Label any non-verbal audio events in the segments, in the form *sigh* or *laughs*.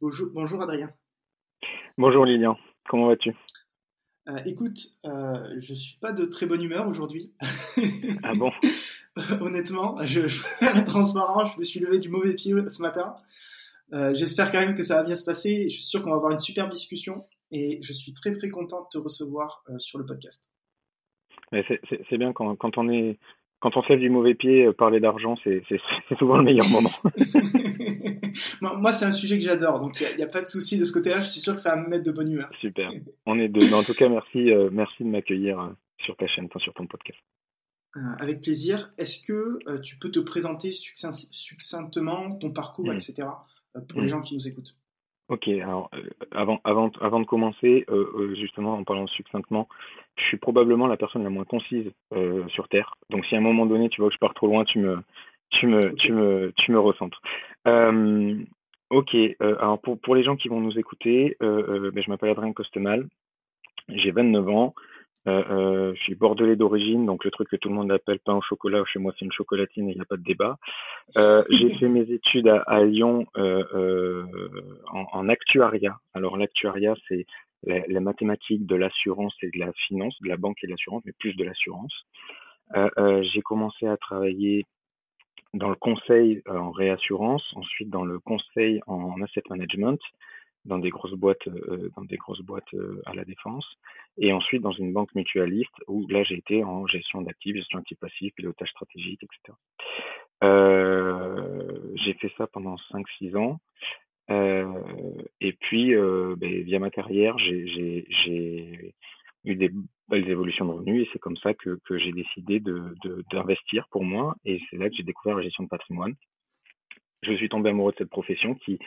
Bonjour, bonjour Adrien. Bonjour Lilian, comment vas-tu? Euh, écoute, euh, je suis pas de très bonne humeur aujourd'hui. *laughs* Ah bon? Honnêtement, je, être transparent, je me suis levé du mauvais pied ce matin. Euh, J'espère quand même que ça va bien se passer. Je suis sûr qu'on va avoir une super discussion et je suis très très content de te recevoir sur le podcast. C'est bien quand, quand on est quand on lève du mauvais pied, euh, parler d'argent, c'est souvent le meilleur moment. *laughs* *laughs* Moi, c'est un sujet que j'adore, donc il n'y a, pas de souci de ce côté-là. Je suis sûr que ça va me mettre de bonne humeur. Super. *laughs* On est deux. En tout cas, merci, euh, merci de m'accueillir euh, sur ta chaîne, enfin, sur ton podcast. Euh, avec plaisir. Est-ce que tu peux te présenter succinct- succinctement ton parcours, Mm. etc. pour Mm. les gens qui nous écoutent? Ok, alors euh, avant, avant, avant de commencer, euh, euh, justement en parlant succinctement, je suis probablement la personne la moins concise euh, sur Terre. Donc si à un moment donné tu vois que je pars trop loin, tu me, tu me, tu me, tu me recentres. Ok, alors pour, pour les gens qui vont nous écouter, ben, je m'appelle Adrien Costemal, j'ai 29 ans, je suis bordelais d'origine, donc le truc que tout le monde appelle pain au chocolat, chez moi c'est une chocolatine et il n'y a pas de débat. Euh, *laughs* j'ai fait mes études à, à Lyon euh, euh, en, en actuariat. Alors l'actuariat, c'est la, la mathématique de l'assurance et de la finance, de la banque et de l'assurance, mais plus de l'assurance. Euh, euh, j'ai commencé à travailler dans le conseil euh, en réassurance, ensuite dans le conseil en asset management, dans des grosses boîtes, euh, dans des grosses boîtes euh, à la défense, et ensuite dans une banque mutualiste où là j'ai été en gestion d'actifs, gestion actifs passifs, pilotage stratégique, etc. Euh, j'ai fait ça pendant 5-6 ans. Euh, et puis, euh, ben, via ma carrière, j'ai eu des belles évolutions de revenus et c'est comme ça que, que j'ai décidé de, de- d'investir pour moi et c'est là que j'ai découvert la gestion de patrimoine. Je suis tombé amoureux de cette profession qui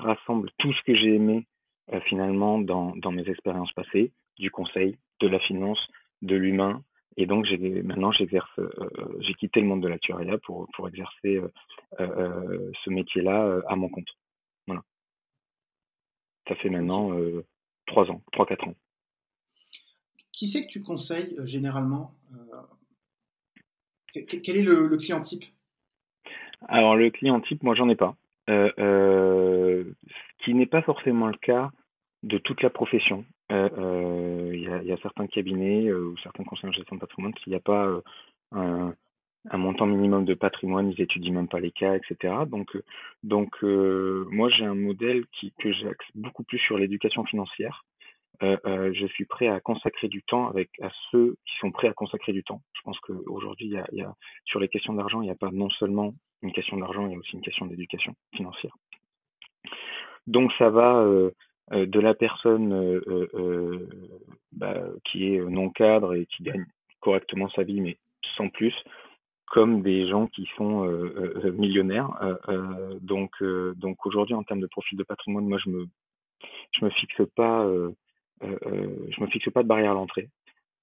rassemble tout ce que j'ai aimé euh, finalement dans, dans mes expériences passées, du conseil, de la finance, de l'humain. Et donc maintenant j'exerce, euh, euh, j'ai quitté le monde de l'actuariat pour, pour exercer euh, ce métier-là à mon compte. Voilà. Ça fait maintenant trois ans, trois quatre ans. Qui c'est que tu conseilles généralement que- que- Quel est le, le client type? Alors le client type, moi j'en ai pas. Euh, euh, ce qui n'est pas forcément le cas de toute la profession. Euh, Il y, a, certains cabinets ou certains conseillers en gestion de patrimoine qui n'y a pas un, montant minimum de patrimoine, ils étudient même pas les cas, etc. Donc, donc moi j'ai un modèle qui, que j'axe beaucoup plus sur l'éducation financière. Je suis prêt à consacrer du temps avec à ceux qui sont prêts à consacrer du temps. Je pense qu'aujourd'hui, y a sur les questions d'argent, il n'y a pas non seulement une question d'argent, il y a aussi une question d'éducation financière. Donc ça va euh, euh, de la personne euh, bah, qui est non cadre et qui gagne correctement sa vie, mais sans plus, comme des gens qui sont millionnaires. Donc, donc aujourd'hui, en termes de profil de patrimoine, moi, je me, je me fixe pas, je me fixe pas de barrière à l'entrée.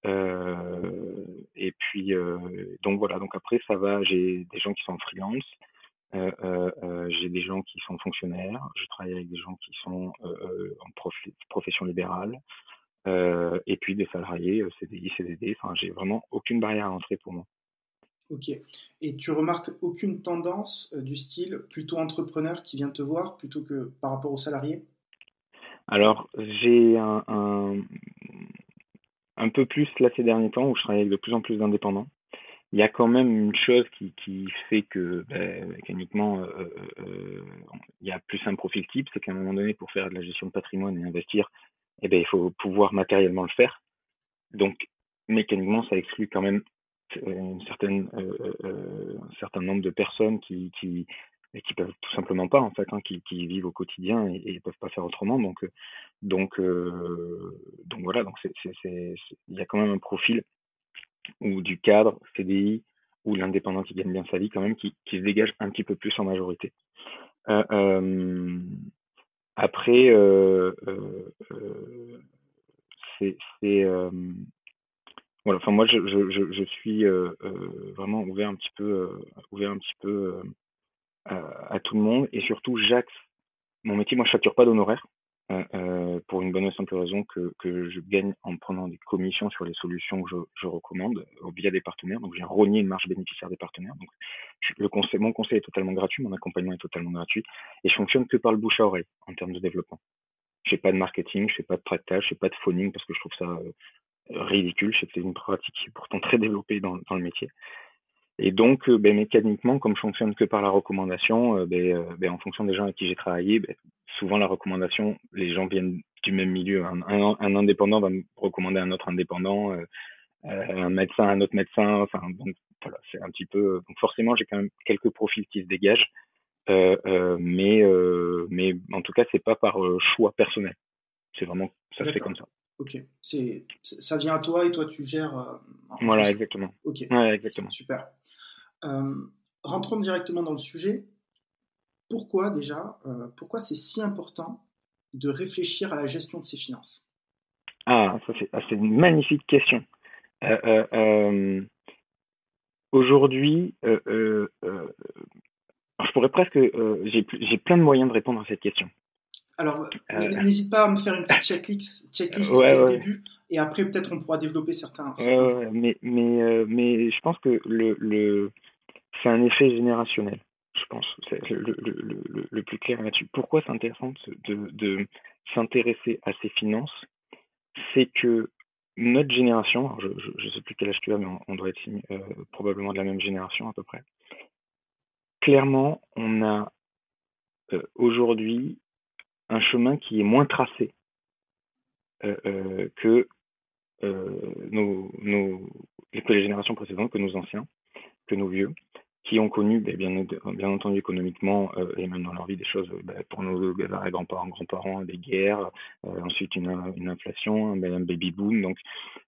Euh, et puis, euh, donc voilà. Donc après, ça va. J'ai des gens qui sont en freelance. Euh, j'ai des gens qui sont fonctionnaires. Je travaille avec des gens qui sont en prof- profession libérale. Euh, et puis des salariés, CDI, CDD. Enfin, j'ai vraiment aucune barrière à l'entrée pour moi. Ok. Et tu remarques aucune tendance euh, du style plutôt entrepreneur qui vient te voir plutôt que par rapport aux salariés? Alors, j'ai un, un, un peu plus là ces derniers temps où je travaille avec de plus en plus d'indépendants. Il y a quand même une chose qui, qui fait que ben, mécaniquement euh, euh, euh, il y a plus un profil type, c'est qu'à un moment donné, pour faire de la gestion de patrimoine et investir, eh ben, il faut pouvoir matériellement le faire. Donc, mécaniquement, ça exclut quand même euh, une certaine, euh, euh, un certain nombre de personnes qui, qui, qui peuvent tout simplement pas en fait, hein, qui, vivent au quotidien et, et peuvent pas faire autrement. Donc, euh, donc, euh, donc voilà. Donc, il y a quand même un profil ou du cadre CDI ou l'indépendant qui gagne bien sa vie quand même qui, se dégage un petit peu plus en majorité. Euh, après, c'est, voilà. Enfin, moi, je, je, je, suis vraiment ouvert un petit peu, ouvert un petit peu à, à tout le monde et surtout, j'axe mon métier. Moi, je facture pas d'honoraires. euh, euh, pour une bonne et simple raison que, que je gagne en prenant des commissions sur les solutions que je, je recommande euh, via des partenaires. Donc j'ai rogné une marge bénéficiaire des partenaires. Donc le conseil, mon conseil est totalement gratuit, mon accompagnement est totalement gratuit et je fonctionne que par le bouche à oreille en termes de développement. Je fais pas de marketing, je fais pas de tractage, je fais pas de phoning parce que je trouve ça euh, ridicule. C'est une pratique qui est pourtant très développée dans, dans le métier. Et donc, euh, ben, mécaniquement, comme je fonctionne que par la recommandation, euh, ben, euh, ben, en fonction des gens avec qui j'ai travaillé, souvent la recommandation, les gens viennent du même milieu. Un, un, indépendant va me recommander un autre indépendant, un médecin un autre médecin. Enfin, donc voilà, c'est un petit peu. Donc forcément, j'ai quand même quelques profils qui se dégagent, mais mais en tout cas, c'est pas par choix personnel. C'est vraiment ça se fait comme ça. Ok, c'est ça vient à toi et toi tu gères. voilà, exactement. Ok. Ouais, exactement. Super. Euh, rentrons directement dans le sujet. Pourquoi déjà, euh, pourquoi c'est si important de réfléchir à la gestion de ses finances? Ah, ça c'est ah, une magnifique question. Euh, aujourd'hui, je pourrais presque, j'ai plein de moyens de répondre à cette question. Alors, n'hésite pas à me faire une petite checklist, checklist dès le début, et après peut-être on pourra développer certains. mais mais mais je pense que le, le c'est un effet générationnel, je pense. C'est le, le, le, plus clair là-dessus. Pourquoi c'est intéressant de, de s'intéresser à ces finances? C'est que notre génération, je ne sais plus quel âge tu as, mais on, doit être euh, probablement de la même génération à peu près. Clairement, on a euh, aujourd'hui un chemin qui est moins tracé euh, euh que, euh, nos, que les générations précédentes, que nos anciens, que nos vieux qui ont connu, ben, bien, entendu économiquement et même dans leur vie, des choses ben, pour nos grands-parents, grands-parents, des guerres, ensuite une, inflation, un, un baby boom, donc,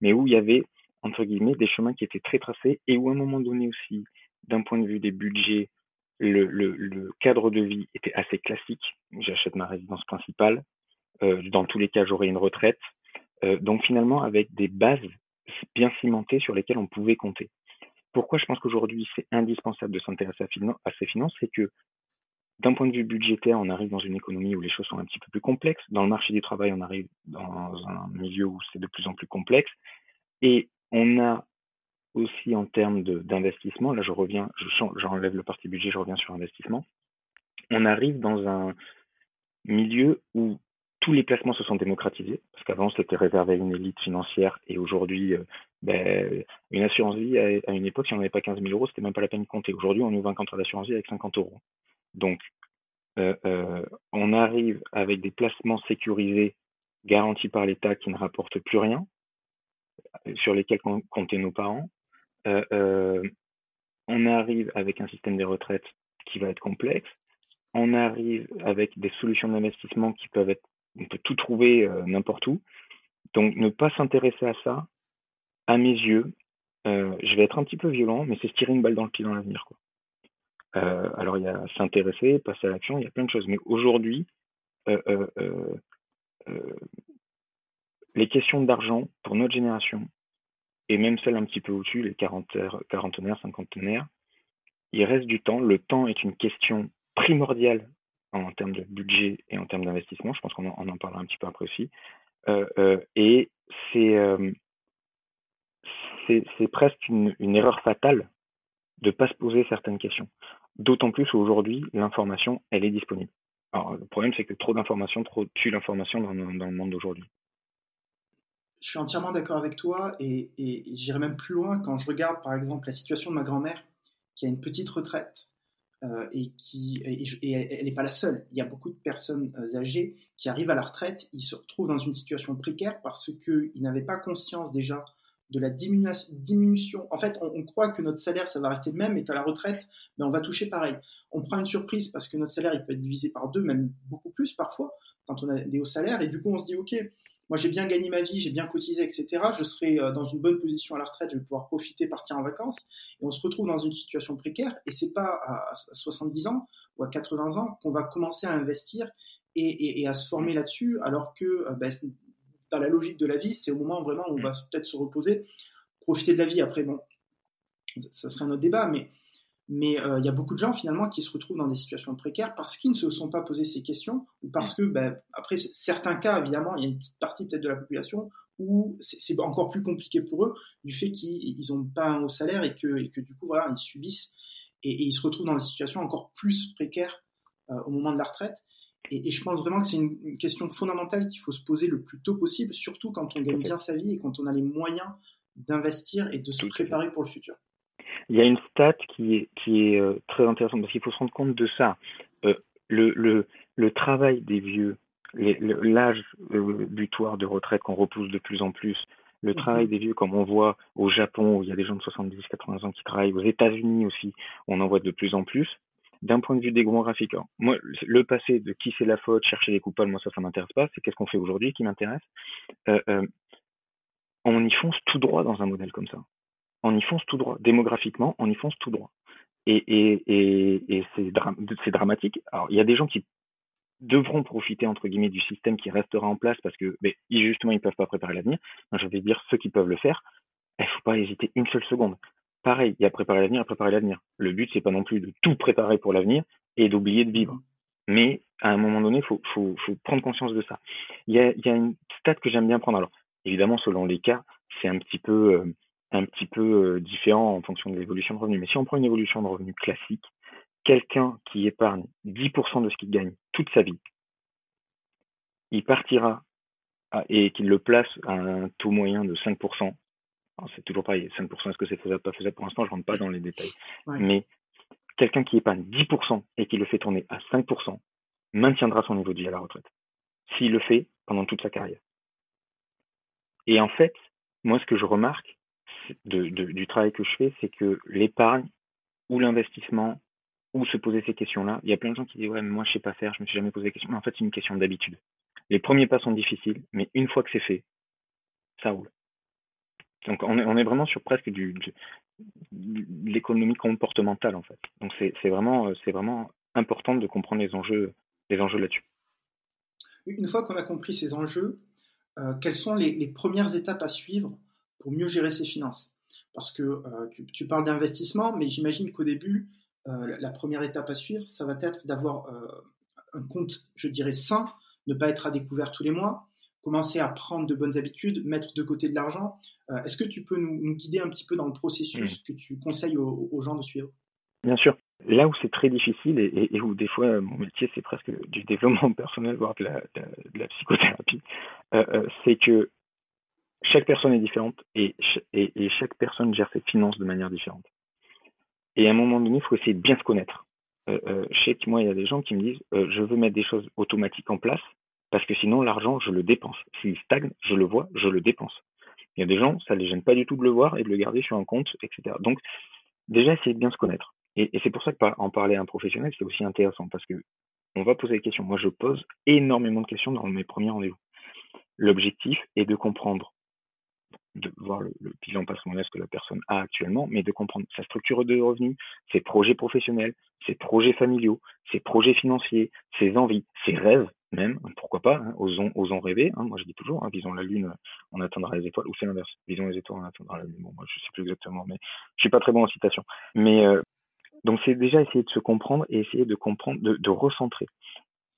mais où il y avait entre guillemets des chemins qui étaient très tracés et où à un moment donné aussi, d'un point de vue des budgets, le, le, le cadre de vie était assez classique. J'achète ma résidence principale, euh, dans tous les cas j'aurai une retraite, euh, donc finalement avec des bases bien cimentées sur lesquelles on pouvait compter pourquoi je pense qu'aujourd'hui c'est indispensable de s'intéresser à, ces finances, c'est que d'un point de vue budgétaire, on arrive dans une économie où les choses sont un petit peu plus complexes. Dans le marché du travail, on arrive dans un milieu où c'est de plus en plus complexe. Et on a aussi en termes d'investissement, là je reviens, j'enlève le parti budget, je reviens sur investissement. On arrive dans un milieu où tous les placements se sont démocratisés, parce qu'avant c'était réservé à une élite financière et aujourd'hui, euh, ben, une assurance vie à, une époque, si on n'avait pas 15 000 euros, c'était même pas la peine de compter. Aujourd'hui, on ouvre un contrat d'assurance vie avec 50 euros. Donc, euh, euh, on arrive avec des placements sécurisés garantis par l'État qui ne rapportent plus rien, sur lesquels comptaient nos parents. On arrive avec un système des retraites qui va être complexe. On arrive avec des solutions d'investissement qui peuvent être on peut tout trouver euh, n'importe où. Donc ne pas s'intéresser à ça, à mes yeux, euh, je vais être un petit peu violent, mais c'est se tirer une balle dans le pied dans l'avenir. Euh, alors il y a s'intéresser, passer à l'action, il y a plein de choses. Mais aujourd'hui, les questions d'argent pour notre génération, et même celles un petit peu au-dessus, les quarantenaires, cinquantenaires, il reste du temps. Le temps est une question primordiale en termes de budget et en termes d'investissement. Je pense qu'on en, parlera un petit peu après aussi. Euh, euh, et euh, c'est c'est presque une, erreur fatale de ne pas se poser certaines questions. D'autant plus aujourd'hui, l'information, elle est disponible. Alors, le problème, c'est que trop d'informations, trop tue l'information dans, le monde d'aujourd'hui. Je suis entièrement d'accord avec toi et, j'irai même plus loin quand je regarde, par exemple, la situation de ma grand-mère qui a une petite retraite euh, et qui et, elle n'est pas la seule. Il y a beaucoup de personnes euh, âgées qui arrivent à la retraite, ils se retrouvent dans une situation précaire parce qu'ils n'avaient pas conscience déjà de la diminution. En fait, on, croit que notre salaire, ça va rester le même et qu'à la retraite, mais ben, on va toucher pareil. On prend une surprise parce que notre salaire, il peut être divisé par deux, même beaucoup plus parfois, quand on a des hauts salaires. Et du coup, on se dit, OK, moi j'ai bien gagné ma vie, j'ai bien cotisé, etc. Je serai euh, dans une bonne position à la retraite, je vais pouvoir profiter, partir en vacances. Et on se retrouve dans une situation précaire. Et c'est pas à 70 ans ou à 80 ans qu'on va commencer à investir et, à se former là-dessus, alors que ben, dans la logique de la vie, c'est au moment vraiment où on va peut-être se reposer, profiter de la vie. Après, bon, ça serait un autre débat, mais Mais euh, il y a beaucoup de gens finalement qui se retrouvent dans des situations précaires parce qu'ils ne se sont pas posé ces questions ou parce que, ben, après certains cas, évidemment, il y a une petite partie peut-être de la population où c'est encore plus compliqué pour eux du fait qu'ils n'ont pas un haut salaire et que, et que du coup, voilà, ils subissent et, ils se retrouvent dans des situations encore plus précaires euh, au moment de la retraite. Et, je pense vraiment que c'est une, question fondamentale qu'il faut se poser le plus tôt possible, surtout quand on gagne bien sa vie et quand on a les moyens d'investir et de se préparer pour le futur. Il y a une stat qui est, qui est euh, très intéressante parce qu'il faut se rendre compte de ça. Euh, le, le, le travail des vieux, l'âge euh, butoir de retraite qu'on repousse de plus en plus, le mhm. travail des vieux, comme on voit au Japon, où il y a des gens de 70, 80 ans qui travaillent, aux États-Unis aussi, on en voit de plus en plus. D'un point de vue démographique, moi, le passé de qui c'est la faute, chercher les coupables, moi ça, ça m'intéresse pas. C'est qu'est-ce qu'on fait aujourd'hui qui m'intéresse? On y fonce tout droit dans un modèle comme ça. On y fonce tout droit. Démographiquement, on y fonce tout droit. Et, c'est, dramatique. Alors, il y a des gens qui devront profiter entre guillemets du système qui restera en place parce que justement ils peuvent pas préparer l'avenir. Je vais dire ceux qui peuvent le faire, il faut pas hésiter une seule seconde. Pareil, il y a préparer l'avenir, préparer l'avenir. Le but c'est pas non plus de tout préparer pour l'avenir et d'oublier de vivre. Mais à un moment donné, faut, faut, prendre conscience de ça. Il y a, il y a une stat que j'aime bien prendre. Alors évidemment, selon les cas, c'est un petit peu euh, un petit peu euh, différent en fonction de l'évolution de revenus. Mais si on prend une évolution de revenus classique, quelqu'un qui épargne 10% de ce qu'il gagne toute sa vie, il partira et qu'il le place à un taux moyen de 5%. C'est toujours pareil, 5%, est-ce que c'est faisable, pas faisable? Pour l'instant, je rentre pas dans les détails. Mais quelqu'un qui épargne 10% et qui le fait tourner à 5% maintiendra son niveau de vie à la retraite. S'il le fait pendant toute sa carrière. Et en fait, moi, ce que je remarque du travail que je fais, c'est que l'épargne ou l'investissement ou se poser ces questions-là. Il y a plein de gens qui disent ouais mais moi je sais pas faire, je me suis jamais posé la question. Mais en fait c'est une question d'habitude. Les premiers pas sont difficiles, mais une fois que c'est fait, ça roule. Donc on est, vraiment sur presque du, de l'économie comportementale en fait. Donc c'est vraiment c'est vraiment important de comprendre les enjeux les enjeux là-dessus. Une fois qu'on a compris ces enjeux, euh, quelles sont les, premières étapes à suivre pour mieux gérer ses finances Parce que euh, tu, tu, parles d'investissement, mais j'imagine qu'au début, euh, la première étape à suivre, ça va être d'avoir euh, un compte, je dirais, sain, ne pas être à découvert tous les mois, commencer à prendre de bonnes habitudes, mettre de côté de l'argent. Est-ce que tu peux nous, guider un petit peu dans le processus que tu conseilles aux, gens de suivre? Bien sûr. Là où c'est très difficile et, où des fois mon métier c'est presque du développement *laughs* personnel, voire de la, psychothérapie, c'est que chaque personne est différente et, chaque personne gère ses finances de manière différente. Et à un moment donné, il faut essayer de bien se connaître. Euh, euh, je sais que moi, il y a des gens qui me disent euh, je veux mettre des choses automatiques en place parce que sinon, l'argent, je le dépense. S'il stagne, je le vois, je le dépense. Il y a des gens, ça les gêne pas du tout de le voir et de le garder sur un compte, etc. Donc, déjà, essayer de bien se connaître. Et, et c'est pour ça que en parler à un professionnel, c'est aussi intéressant parce que on va poser des questions. Moi, je pose énormément de questions dans mes premiers rendez-vous. L'objectif est de comprendre de voir le, bilan patrimonial que la personne a actuellement, mais de comprendre sa structure de revenus, ses projets professionnels, ses projets familiaux, ses projets financiers, ses envies, ses rêves même, pourquoi pas, hein, osons, rêver. Hein, moi je dis toujours, hein, visons la lune, on atteindra les étoiles, ou c'est l'inverse, visons les étoiles, on atteindra la lune. Bon, moi je sais plus exactement, mais je suis pas très bon en citation. Mais euh, donc c'est déjà essayer de se comprendre et essayer de comprendre, de, de recentrer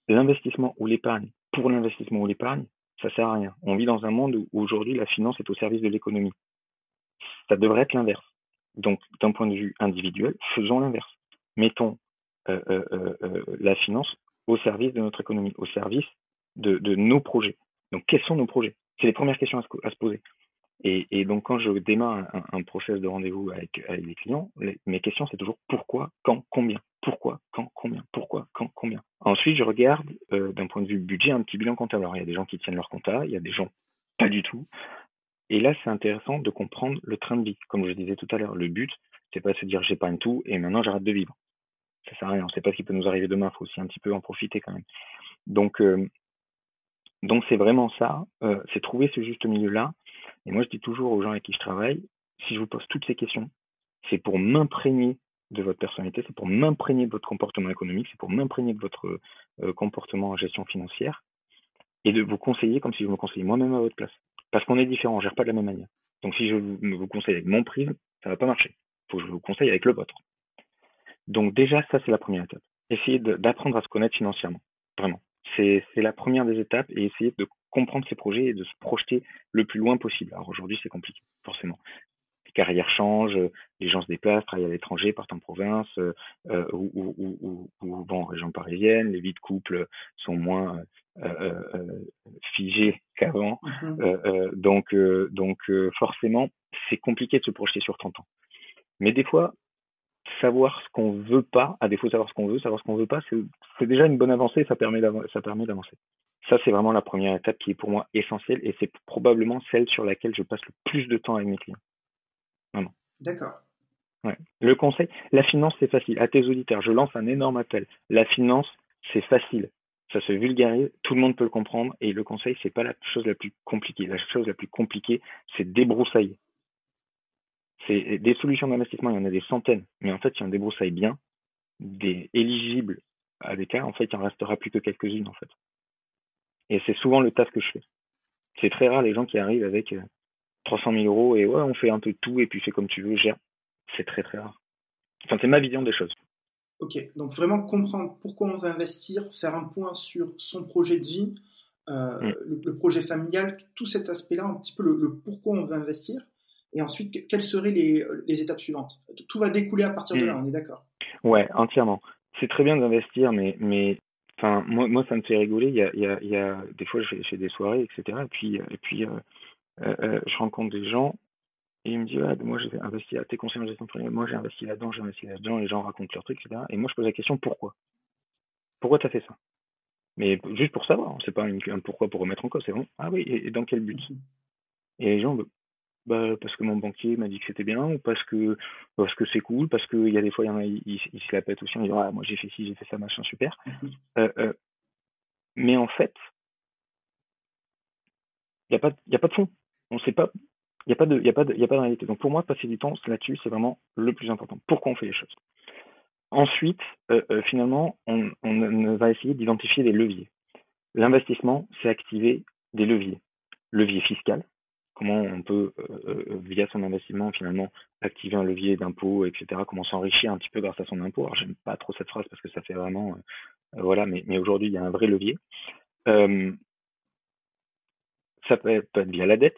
l'investissement ou l'épargne pour l'investissement ou l'épargne, ça sert à rien. On vit dans un monde où aujourd'hui la finance est au service de l'économie. Ça devrait être l'inverse. Donc, d'un point de vue individuel, faisons l'inverse. Mettons euh, euh, euh, la finance au service de notre économie, au service de, nos projets. Donc, quels sont nos projets? C'est les premières questions à se, poser. Et, donc, quand je démarre un, un process de rendez-vous avec, avec les clients, mes questions, c'est toujours pourquoi, quand, combien. Pourquoi, quand, combien. Pourquoi, quand, combien. Ensuite, je regarde euh, d'un point de vue budget un petit bilan comptable. Alors, il y a des gens qui tiennent leur compta, il y a des gens pas du tout. Et là, c'est intéressant de comprendre le train de vie. Comme je disais tout à l'heure, le but, c'est pas de se dire j'épargne tout et maintenant j'arrête de vivre. Ça sert à rien. On sait pas ce qui peut nous arriver demain. Il faut aussi un petit peu en profiter quand même. Donc, euh, donc c'est vraiment ça. Euh, c'est trouver ce juste milieu-là. Et moi, je dis toujours aux gens avec qui je travaille, si je vous pose toutes ces questions, c'est pour m'imprégner de votre personnalité, c'est pour m'imprégner de votre comportement économique, c'est pour m'imprégner de votre euh, comportement en gestion financière et de vous conseiller comme si je me conseillais moi-même à votre place. Parce qu'on est différent, on gère pas de la même manière. Donc si je vous, conseille avec mon prisme, ça va pas marcher. Il faut que je vous conseille avec le vôtre. Donc déjà, ça, c'est la première étape. Essayer d'apprendre à se connaître financièrement, vraiment. C'est la première des étapes et essayer de comprendre ses projets et de se projeter le plus loin possible. Alors aujourd'hui, c'est compliqué, forcément. Les carrières changent, les gens se déplacent, travaillent à l'étranger, partent en province euh, euh ou, ou, ou, ou, vont en région parisienne. Les vies de couple sont moins euh, euh, figées qu'avant. Mmh donc, donc forcément, c'est compliqué de se projeter sur 30 ans. Mais des fois, savoir ce qu'on veut pas, à défaut de savoir ce qu'on veut, savoir ce qu'on veut pas, c'est déjà une bonne avancée, ça permet d'avancer. Ça, c'est vraiment la première étape qui est pour moi essentielle et c'est probablement celle sur laquelle je passe le plus de temps avec mes clients. Vraiment. D'accord. Ouais. Le conseil, la finance, c'est facile. À tes auditeurs, je lance un énorme appel. La finance, c'est facile. Ça se vulgarise, tout le monde peut le comprendre et le conseil, c'est pas la chose la plus compliquée. La chose la plus compliquée, c'est débroussailler des solutions d'investissement, il y en a des centaines, mais en fait, si on débroussaille bien, des éligibles à des cas, en fait, il en restera plus que quelques-unes, en fait. Et c'est souvent le taf que je fais. C'est très rare les gens qui arrivent avec 300 euh, 000 euros et ouais, on fait un peu de tout et puis fais comme tu veux, gère. C'est très très rare. Enfin, c'est ma vision des choses. Ok, donc vraiment comprendre pourquoi on va investir, faire un point sur son projet de vie, euh, mm. le, projet familial, tout cet aspect-là, un petit peu le pourquoi on veut investir. Et ensuite, quelles seraient les, les étapes suivantes? Tout va découler à partir de là, hmm. on est d'accord? Ouais, entièrement. C'est très bien d'investir, mais, mais enfin, moi, moi, ça me fait rigoler. Il y a, il y a, il y a des fois, je fais des soirées, etc. Et puis, et puis euh, euh, euh, je rencontre des gens et ils me disent, moi, j'ai investi à tes conseils en gestion moi, j'ai investi là-dedans, j'ai investi là-dedans, les gens racontent leurs trucs, etc. Et moi, je pose la question, pourquoi? Pourquoi tu as fait ça? Mais juste pour savoir, c'est pas un pourquoi pour remettre en cause, c'est bon. Ah oui, et, dans quel but? Mhm. Et les gens, bah, parce que mon banquier m'a dit que c'était bien, ou parce que parce que c'est cool, parce qu'il y a des fois, il y en a, ils, se la pètent aussi en disant ah, moi j'ai fait ci, j'ai fait ça, machin, super. Mhm. Euh, euh, mais en fait, il n'y a, pas, y a pas de fond. On sait pas. Il n'y a, pas de, y a, pas de, y a pas de réalité. Donc pour moi, passer du temps là-dessus, c'est vraiment le plus important. Pourquoi on fait les choses? Ensuite, euh, finalement, on, on va essayer d'identifier des leviers. L'investissement, c'est activer des leviers. Levier fiscal, comment on peut, euh, euh, via son investissement, finalement, activer un levier d'impôt, etc., comment s'enrichir un petit peu grâce à son impôt. Alors, j'aime pas trop cette phrase parce que ça fait vraiment, euh, voilà, mais, aujourd'hui, il y a un vrai levier. ça peut être, via la dette,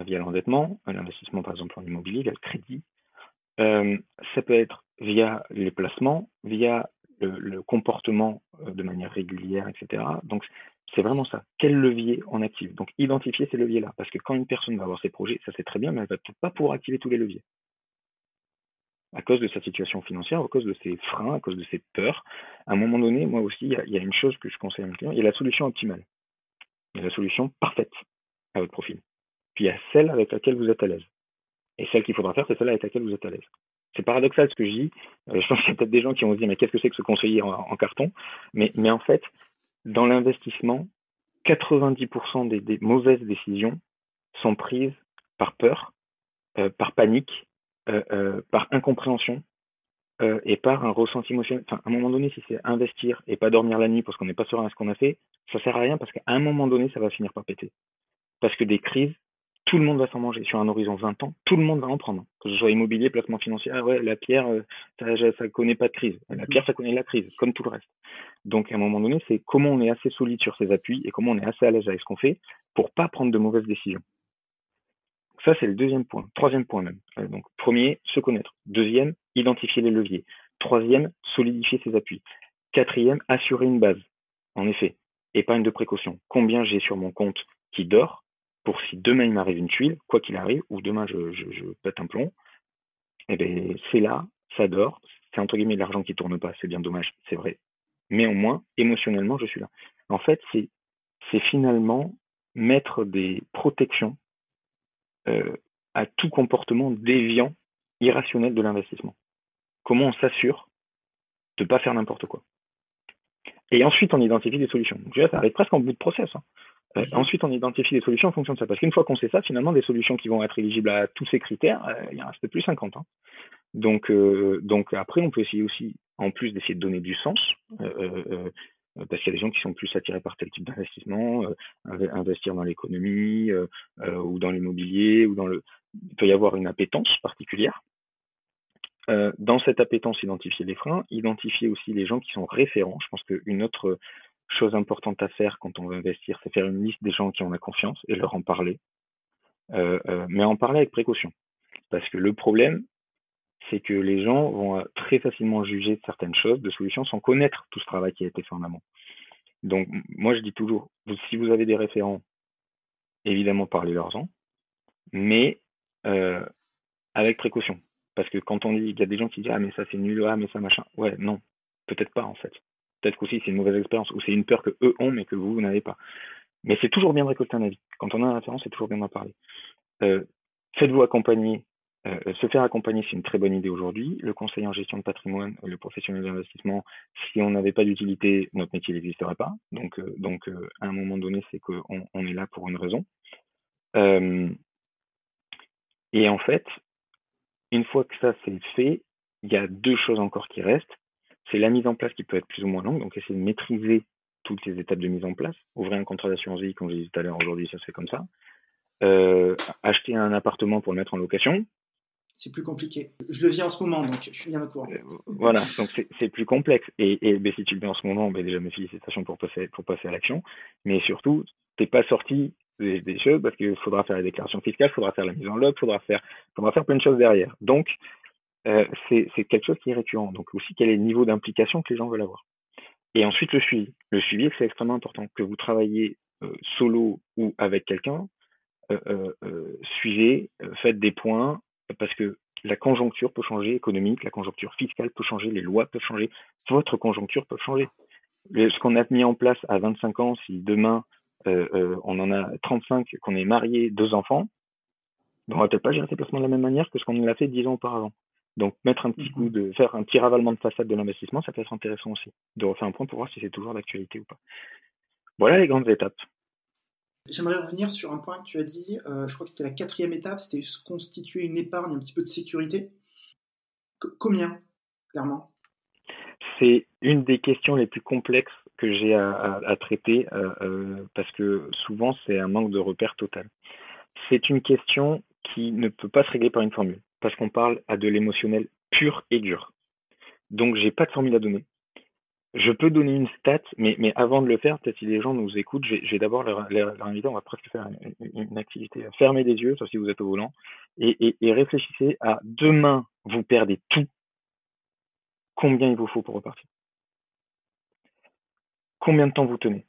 via l'endettement, l'investissement, par exemple, en immobilier, via le crédit. ça peut être via les placements, via le, le comportement de manière régulière, etc. Donc, c'est vraiment ça. Quel levier on active? Donc, identifier ces leviers-là. Parce que quand une personne va avoir ses projets, ça c'est très bien, mais elle va peut-être pas pouvoir activer tous les leviers. À cause de sa situation financière, à cause de ses freins, à cause de ses peurs. À un moment donné, moi aussi, il y, a une chose que je conseille à mes clients, il y a la solution optimale. Il y a la solution parfaite à votre profil. Puis il y a celle avec laquelle vous êtes à l'aise. Et celle qu'il faudra faire, c'est celle avec laquelle vous êtes à l'aise. C'est paradoxal ce que je dis. Euh, je pense qu'il y a peut-être des gens qui vont se dire, mais qu'est-ce que c'est que ce conseiller en, carton? Mais en fait, dans l'investissement, 90% des, mauvaises décisions sont prises par peur, euh, par panique, euh, euh, par incompréhension et par un ressenti émotionnel. Enfin, à un moment donné, si c'est investir et pas dormir la nuit parce qu'on n'est pas serein à ce qu'on a fait, ça sert à rien parce qu'à un moment donné, ça va finir par péter. Parce que des crises, tout le monde va s'en manger. Sur un horizon 20 ans, tout le monde va en prendre. Que ce soit immobilier, placement financier, ah ouais, la pierre, ça, ça connaît pas de crise. La pierre, ça connaît la crise, comme tout le reste. Donc à un moment donné, c'est comment on est assez solide sur ses appuis et comment on est assez à l'aise avec ce qu'on fait pour pas prendre de mauvaises décisions. Ça, c'est le deuxième point. Troisième point même. Euh, donc premier, se connaître. Deuxième, identifier les leviers. Troisième, solidifier ses appuis. Quatrième, assurer une base. En effet, épargne de précaution. Combien j'ai sur mon compte qui dort? Pour si demain il m'arrive une tuile, quoi qu'il arrive, ou demain je, pète un plomb, eh bien, c'est là, ça dort, c'est entre guillemets de l'argent qui tourne pas, c'est bien dommage, c'est vrai, mais au moins, émotionnellement, je suis là. En fait, c'est, c'est finalement mettre des protections euh, à tout comportement déviant, irrationnel de l'investissement. Comment on s'assure de ne pas faire n'importe quoi. Et ensuite, on identifie des solutions. Donc, ça arrive presque en bout de process. Hein. Euh, ensuite, on identifie des solutions en fonction de ça. Parce qu'une fois qu'on sait ça, finalement, des solutions qui vont être éligibles à tous ces critères, euh, il y en reste plus 50. Hein. Donc, donc après, on peut essayer aussi en plus d'essayer de donner du sens, euh, euh, euh, parce qu'il y a des gens qui sont plus attirés par tel type d'investissement, investir dans l'économie ou dans l'immobilier ou dans le, il peut y avoir une appétence particulière. euh, dans cette appétence, identifier les freins, identifier aussi les gens qui sont référents. Je pense qu'une autre chose importante à faire quand on veut investir, c'est faire une liste des gens qui ont la confiance et leur en parler. Euh, euh, mais en parler avec précaution. Parce que le problème, c'est que les gens vont très facilement juger certaines choses, de solutions, sans connaître tout ce travail qui a été fait en amont. Donc, moi, je dis toujours, si vous avez des référents, évidemment, parlez-leur-en, mais euh, avec précaution. Parce que quand on dit, il y a des gens qui disent, ah, mais ça c'est nul, ah, mais ça machin. Ouais, non, peut-être pas, en fait. Peut-être qu'aussi c'est une mauvaise expérience, ou c'est une peur que eux ont, mais que vous, vous n'avez pas. Mais c'est toujours bien de récolter un avis. Quand on a un référent, c'est toujours bien d'en parler. Euh, faites-vous accompagner. Euh, se faire accompagner, c'est une très bonne idée aujourd'hui. Le conseiller en gestion de patrimoine, le professionnel d'investissement, si on n'avait pas d'utilité, notre métier n'existerait pas. Donc, euh, donc à un moment donné, c'est qu'on on est là pour une raison. et en fait, une fois que ça c'est fait, il y a deux choses encore qui restent. C'est la mise en place qui peut être plus ou moins longue, donc essayer de maîtriser toutes les étapes de mise en place. Ouvrir un contrat d'assurance vie, comme j'ai dit tout à l'heure, aujourd'hui ça se fait comme ça. Euh, acheter un appartement pour le mettre en location. C'est plus compliqué. Je le vis en ce moment, donc je suis bien au courant. Euh, voilà, donc c'est plus complexe. Et, et ben, si tu le vis en ce moment, ben, déjà mes félicitations pour passer, pour passer à l'action. Mais surtout, t'es pas sorti des, choses parce qu'il faudra faire la déclaration fiscale, il faudra faire la mise en log, il faudra faire, faudra faire plein de choses derrière. Donc, euh, c'est quelque chose qui est récurrent. Donc aussi, quel est le niveau d'implication que les gens veulent avoir. Et ensuite, le suivi. Le suivi, c'est extrêmement important. Que vous travaillez euh, solo ou avec quelqu'un, euh, suivez, faites des points, parce que la conjoncture peut changer économique, la conjoncture fiscale peut changer, les lois peuvent changer, votre conjoncture peut changer. Ce qu'on a mis en place à 25 ans, si demain euh, euh, on en a 35, qu'on est marié, deux enfants, on va peut-être pas gérer ces placements de la même manière que ce qu'on l'a fait dix ans auparavant. Donc mettre un petit coup mhm. de faire un petit ravalement de façade de l'investissement, ça peut être intéressant aussi. De refaire un point pour voir si c'est toujours d'actualité ou pas. Voilà les grandes étapes. J'aimerais revenir sur un point que tu as dit, euh, je crois que c'était la quatrième étape, c'était constituer une épargne, un petit peu de sécurité. combien, clairement? C'est une des questions les plus complexes que j'ai à, traiter euh, euh, parce que souvent c'est un manque de repère total. C'est une question qui ne peut pas se régler par une formule parce qu'on parle à de l'émotionnel pur et dur. Donc j'ai pas de formule à donner. Je peux donner une stat, mais, mais avant de le faire, peut-être si les gens nous écoutent, je vais d'abord leur, leur, inviter, on va presque faire une, activité. Fermez les yeux, sauf si vous êtes au volant, et réfléchissez à demain, vous perdez tout. Combien il vous faut pour repartir? Combien de temps vous tenez?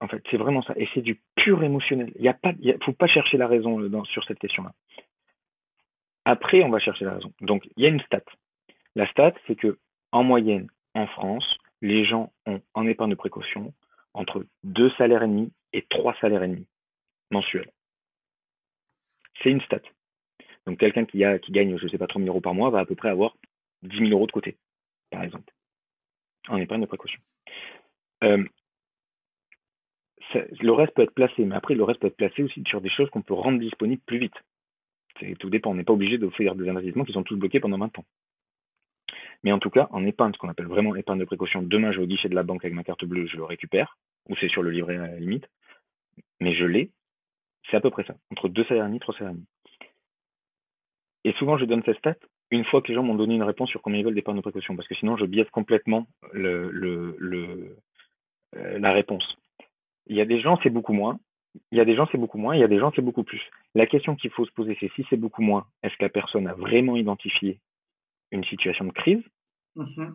En fait, c'est vraiment ça. Et c'est du pur émotionnel. Il ne faut pas chercher la raison euh, sur cette question-là. Après, on va chercher la raison. Donc, il y a une stat. La stat, c'est que en moyenne, en France, les gens ont en épargne de précaution entre deux salaires et demi et trois salaires et demi mensuels. C'est une stat. Donc, quelqu'un qui, gagne, je ne sais pas, 3 000 euros par mois va à peu près avoir 10 000 euros de côté, par exemple, en épargne de précaution. Euh, le reste peut être placé, mais après, le reste peut être placé aussi sur des choses qu'on peut rendre disponibles plus vite. Tout dépend. On n'est pas obligé d'offrir des investissements qui sont tous bloqués pendant 20 ans. Mais en tout cas, en épargne, ce qu'on appelle vraiment épargne de précaution, demain, je vais au guichet de la banque avec ma carte bleue, je le récupère, ou c'est sur le livret à la limite, mais je l'ai, c'est à peu près ça, entre deux salaires et demi, trois salaires et. Et souvent, je donne ces stats une fois que les gens m'ont donné une réponse sur combien ils veulent d'épargne de précaution, parce que sinon, je biaise complètement euh, la réponse. Il y a des gens, c'est beaucoup moins. Il y a des gens, c'est beaucoup moins. Il y a des gens, c'est beaucoup plus. La question qu'il faut se poser, c'est si c'est beaucoup moins, est-ce que la personne a vraiment identifié une situation de crise? Mm-hmm.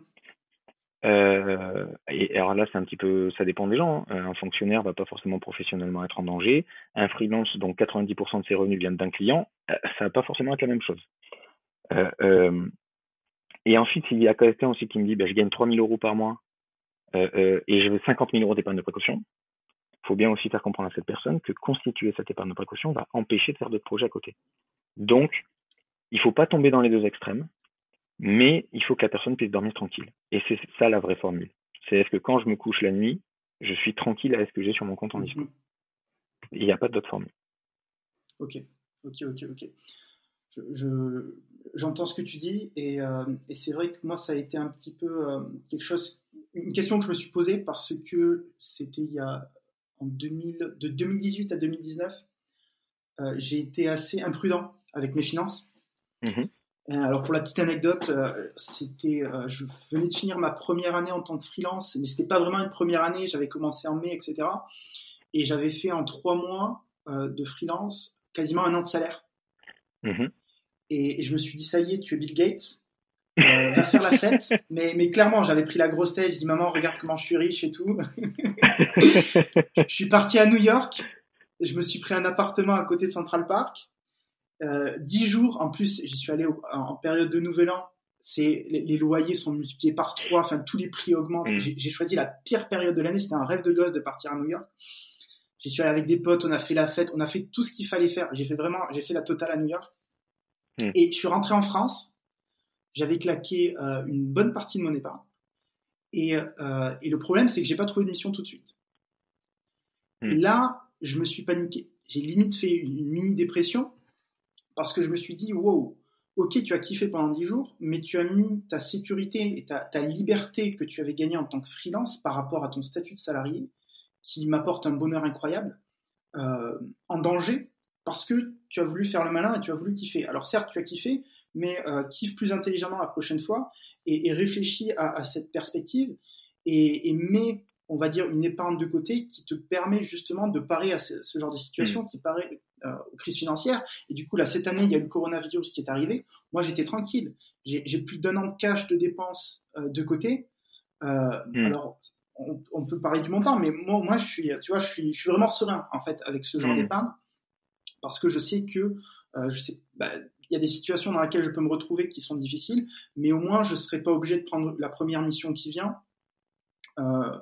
euh, et alors là, c'est un petit peu, ça dépend des gens. Hein. Un fonctionnaire va pas forcément professionnellement être en danger. Un freelance dont 90% de ses revenus viennent d'un client, euh, ça va pas forcément être la même chose. et ensuite, il y a quelqu'un aussi qui me dit, ben, je gagne 3000 euros par mois euh, euh, et je veux 50 000 euros d'épargne de précaution, il faut bien aussi faire comprendre à cette personne que constituer cette épargne de précaution va empêcher de faire d'autres projets à côté. Donc, il ne faut pas tomber dans les deux extrêmes, mais il faut que la personne puisse dormir tranquille. Et c'est ça la vraie formule. C'est est-ce que quand je me couche la nuit, je suis tranquille à ce que j'ai sur mon compte en dispo? Il n'y a pas d'autre formule. Ok, ok, ok, ok. j'entends ce que tu dis et, euh, et c'est vrai que moi ça a été un petit peu quelque chose une question que je me suis posée parce que c'était il y a en 2000, de 2018 à 2019, euh, j'ai été assez imprudent avec mes finances. Mhm. alors pour la petite anecdote, c'était, je venais de finir ma première année en tant que freelance, mais c'était pas vraiment une première année. J'avais commencé en mai, etc. Et j'avais fait en trois mois de freelance quasiment un an de salaire. Mm-hmm. Et, je me suis dit, ça y est, tu es Bill Gates, euh, va faire la fête. Mais, mais clairement, j'avais pris la grosse tête. Je dis, maman, regarde comment je suis riche et tout. *laughs* je suis parti à New York. Je me suis pris un appartement à côté de Central Park. Euh, dix jours, en plus, j'y suis allé en période de Nouvel An. C'est les, loyers sont multipliés par trois. Enfin, tous les prix augmentent. Mm. J'ai choisi la pire période de l'année. C'était un rêve de gosse de partir à New York. J'y suis allé avec des potes. On a fait la fête. On a fait tout ce qu'il fallait faire. J'ai fait vraiment, j'ai fait la totale à New York. Mm. Et je suis rentré en France j'avais claqué euh, une bonne partie de mon épargne. Et, euh, et le problème, c'est que j'ai pas trouvé de mission tout de suite. Et hmm. là, je me suis paniqué. J'ai limite fait une mini dépression parce que je me suis dit, wow, ok, tu as kiffé pendant 10 jours, mais tu as mis ta sécurité et ta, ta liberté que tu avais gagnée en tant que freelance par rapport à ton statut de salarié, qui m'apporte un bonheur incroyable, euh, en danger parce que tu as voulu faire le malin et tu as voulu kiffer. Alors certes, tu as kiffé, mais euh, kiffe plus intelligemment la prochaine fois et, et réfléchis à, cette perspective et, et mets, on va dire, une épargne de côté qui te permet justement de parer à ce, genre de situation mm. qui paraît euh, aux crises financières. Et du coup, là, cette année, il y a eu le coronavirus qui est arrivé. Moi, j'étais tranquille. J'ai plus d'un an de cash de dépenses euh, de côté. Euh, mm. Alors, on, on, peut parler du montant, mais moi, moi, je suis, tu vois, je suis, je suis vraiment serein en fait avec ce genre mm. d'épargne parce que je sais que, euh, je sais, bah, il y a des situations dans lesquelles je peux me retrouver qui sont difficiles, mais au moins je ne serai pas obligé de prendre la première mission qui vient, euh,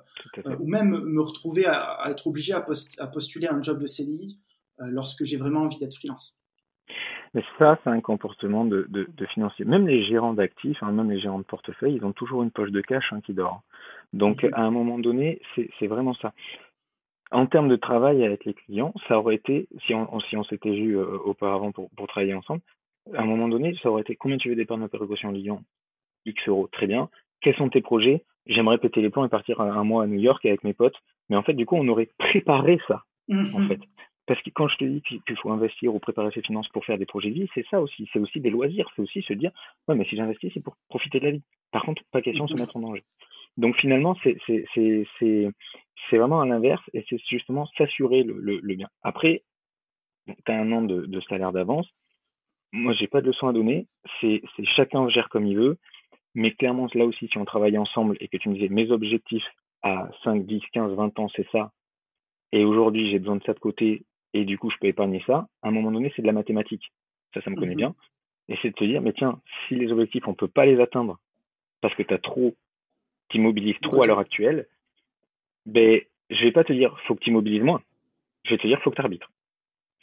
euh, ou même me retrouver à, être obligé à, postuler un job de CDI euh, lorsque j'ai vraiment envie d'être freelance. Mais ça, c'est un comportement de, financier. Même les gérants d'actifs, hein, même les gérants de portefeuille, ils ont toujours une poche de cash hein, qui dort. Donc, à un moment donné, c'est vraiment ça. En termes de travail avec les clients, ça aurait été, si on, si on s'était vu auparavant pour, pour travailler ensemble, à un moment donné, ça aurait été combien tu veux d'épargne de précaution Lyon? X euros, très bien. Quels sont tes projets? J'aimerais péter les plans et partir un, mois à New York avec mes potes. Mais en fait, du coup, on aurait préparé ça, mm-hmm. en fait. Parce que quand je te dis qu'il faut investir ou préparer ses finances pour faire des projets de vie, c'est ça aussi. C'est aussi des loisirs. C'est aussi se dire, ouais, mais si j'investis, c'est pour profiter de la vie. Par contre, pas question de se mm-hmm. mettre en danger. Donc finalement, c'est vraiment à l'inverse et c'est justement s'assurer le, le, bien. Après, tu as un an de, de salaire d'avance moi, j'ai pas de leçon à donner. C'est, chacun gère comme il veut. Mais clairement, là aussi, si on travaille ensemble et que tu me disais mes objectifs à 5, 10, 15, 20 ans, c'est ça. Et aujourd'hui, j'ai besoin de ça de côté et du coup, je peux épargner ça. À un moment donné, c'est de la mathématique. Ça, ça me connaît mhm. bien. Et c'est de te dire, mais tiens, si les objectifs, on peut pas les atteindre parce que tu as trop, t'immobilises trop à l'heure actuelle, ben, je vais pas te dire, faut que tu immobilises moins. Je vais te dire, faut que tu arbitres.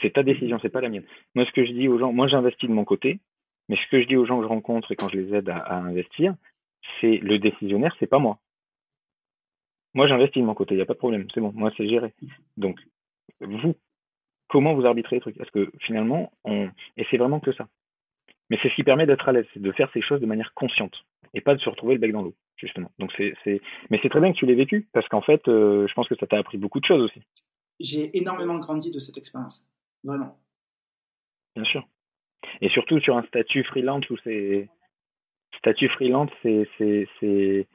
C'est ta décision, c'est pas la mienne. Moi, ce que je dis aux gens, moi j'investis de mon côté, mais ce que je dis aux gens que je rencontre et quand je les aide à, investir, c'est le décisionnaire, c'est pas moi. Moi, j'investis de mon côté, il n'y a pas de problème, c'est bon, moi c'est géré. Donc, vous, comment vous arbitrez les trucs? Parce que finalement, on... et c'est vraiment que ça. Mais c'est ce qui permet d'être à l'aise, c'est de faire ces choses de manière consciente et pas de se retrouver le bec dans l'eau, justement. Donc c'est, mais c'est très bien que tu l'aies vécu parce qu'en fait, euh, je pense que ça t'a appris beaucoup de choses aussi. J'ai énormément grandi de cette expérience. Vraiment. Bien sûr. Et surtout sur un statut freelance où c'est statut freelance, c'est c'est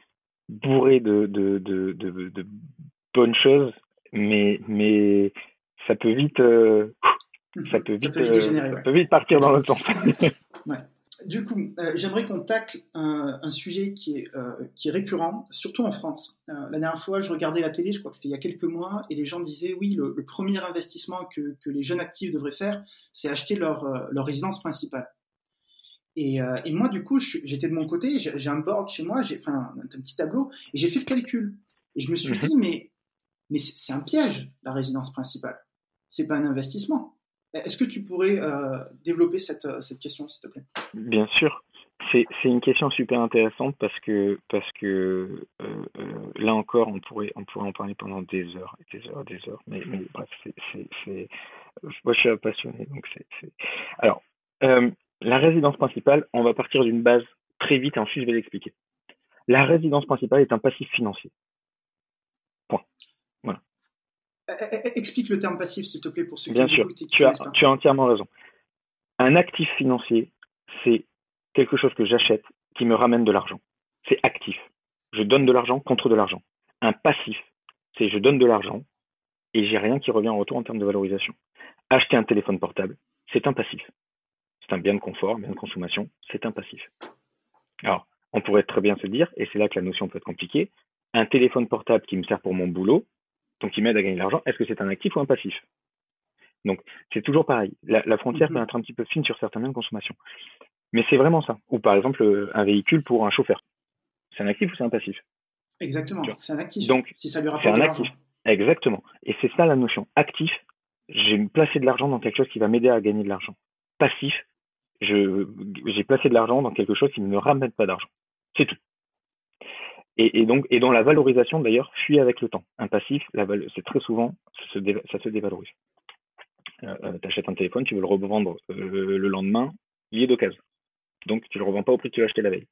bourré de de, de de, bonnes choses, mais mais ça peut vite euh, *laughs* ça peut vite euh, ça peut vite partir dans temps. ouais. Du coup, euh, j'aimerais qu'on tacle un, sujet qui est, euh, qui est récurrent, surtout en France. Euh, la dernière fois, je regardais la télé, je crois que c'était il y a quelques mois, et les gens disaient, oui, le, premier investissement que, que, les jeunes actifs devraient faire, c'est acheter leur, leur résidence principale. Et, et moi, du coup, j'étais de mon côté, j'ai un board chez moi, j'ai enfin un, petit tableau, et j'ai fait le calcul. Et je me suis mhm. dit, mais, mais c'est un piège, la résidence principale. C'est pas un investissement. Est-ce que tu pourrais euh, développer cette, euh, cette question, s'il te plaît? Bien sûr. C'est, une question super intéressante parce que, parce que euh, là encore, on pourrait, on pourrait en parler pendant des heures, des heures, des heures. Mais, bref, moi je suis passionné. Donc Alors, la résidence principale, on va partir d'une base très vite et ensuite je vais l'expliquer. La résidence principale est un passif financier. Point. Voilà. Eh, eh, eh, explique le terme passif, s'il te plaît, pour ceux Bien qui sûr, tu as, tu as entièrement raison. Un actif financier, c'est quelque chose que j'achète qui me ramène de l'argent. C'est actif. Je donne de l'argent contre de l'argent. Un passif, c'est je donne de l'argent et j'ai rien qui revient en retour en termes de valorisation. Acheter un téléphone portable, c'est un passif. C'est un bien de confort, un bien de consommation, c'est un passif. Alors, on pourrait très bien se dire, et c'est là que la notion peut être compliquée, un téléphone portable qui me sert pour mon boulot, donc qui m'aide à gagner de l'argent, est-ce que c'est un actif ou un passif? Donc, c'est toujours pareil. La, frontière mhm. peut être un petit peu fine sur certains biens de consommation. Mais c'est vraiment ça. Ou par exemple, un véhicule pour un chauffeur. C'est un actif ou c'est un passif? Exactement, c'est un actif. Donc, si ça lui rapporte c'est un actif. Exactement. Et c'est ça la notion. Actif, j'ai placé de l'argent dans quelque chose qui va m'aider à gagner de l'argent. Passif, j'ai placé de l'argent dans quelque chose qui ne me ramène pas d'argent. C'est tout. Et, donc, et dans la valorisation, d'ailleurs, fuit avec le temps. Un passif, c'est très souvent, ça se, dévalorise. Euh, euh, tu achètes un téléphone, tu veux le revendre euh, le lendemain, il est d'occasion. Donc, tu ne le revends pas au prix que tu l'as acheté la veille.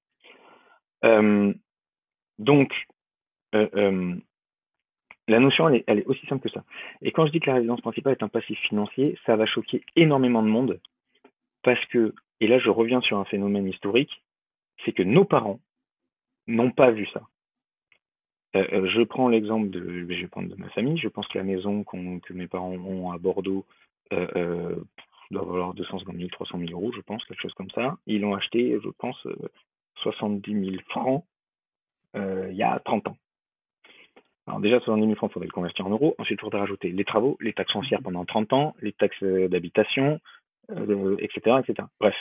donc, la notion, elle est, elle est, aussi simple que ça. Et quand je dis que la résidence principale est un passif financier, ça va choquer énormément de monde parce que, et là je reviens sur un phénomène historique, c'est que nos parents n'ont pas vu ça. Euh, euh, je prends l'exemple de, je vais prendre de ma famille. Je pense que la maison que mes parents ont à Bordeaux euh, doit valoir 250 000, 300 000 euros, je pense, quelque chose comme ça. Ils l'ont acheté, je pense, 70 000 francs il y a 30 ans. Alors déjà, 70 000 francs, il faudrait le convertir en euros. Ensuite, il faudrait rajouter les travaux, les taxes foncières pendant 30 ans, les taxes d'habitation, etc., etc. Bref,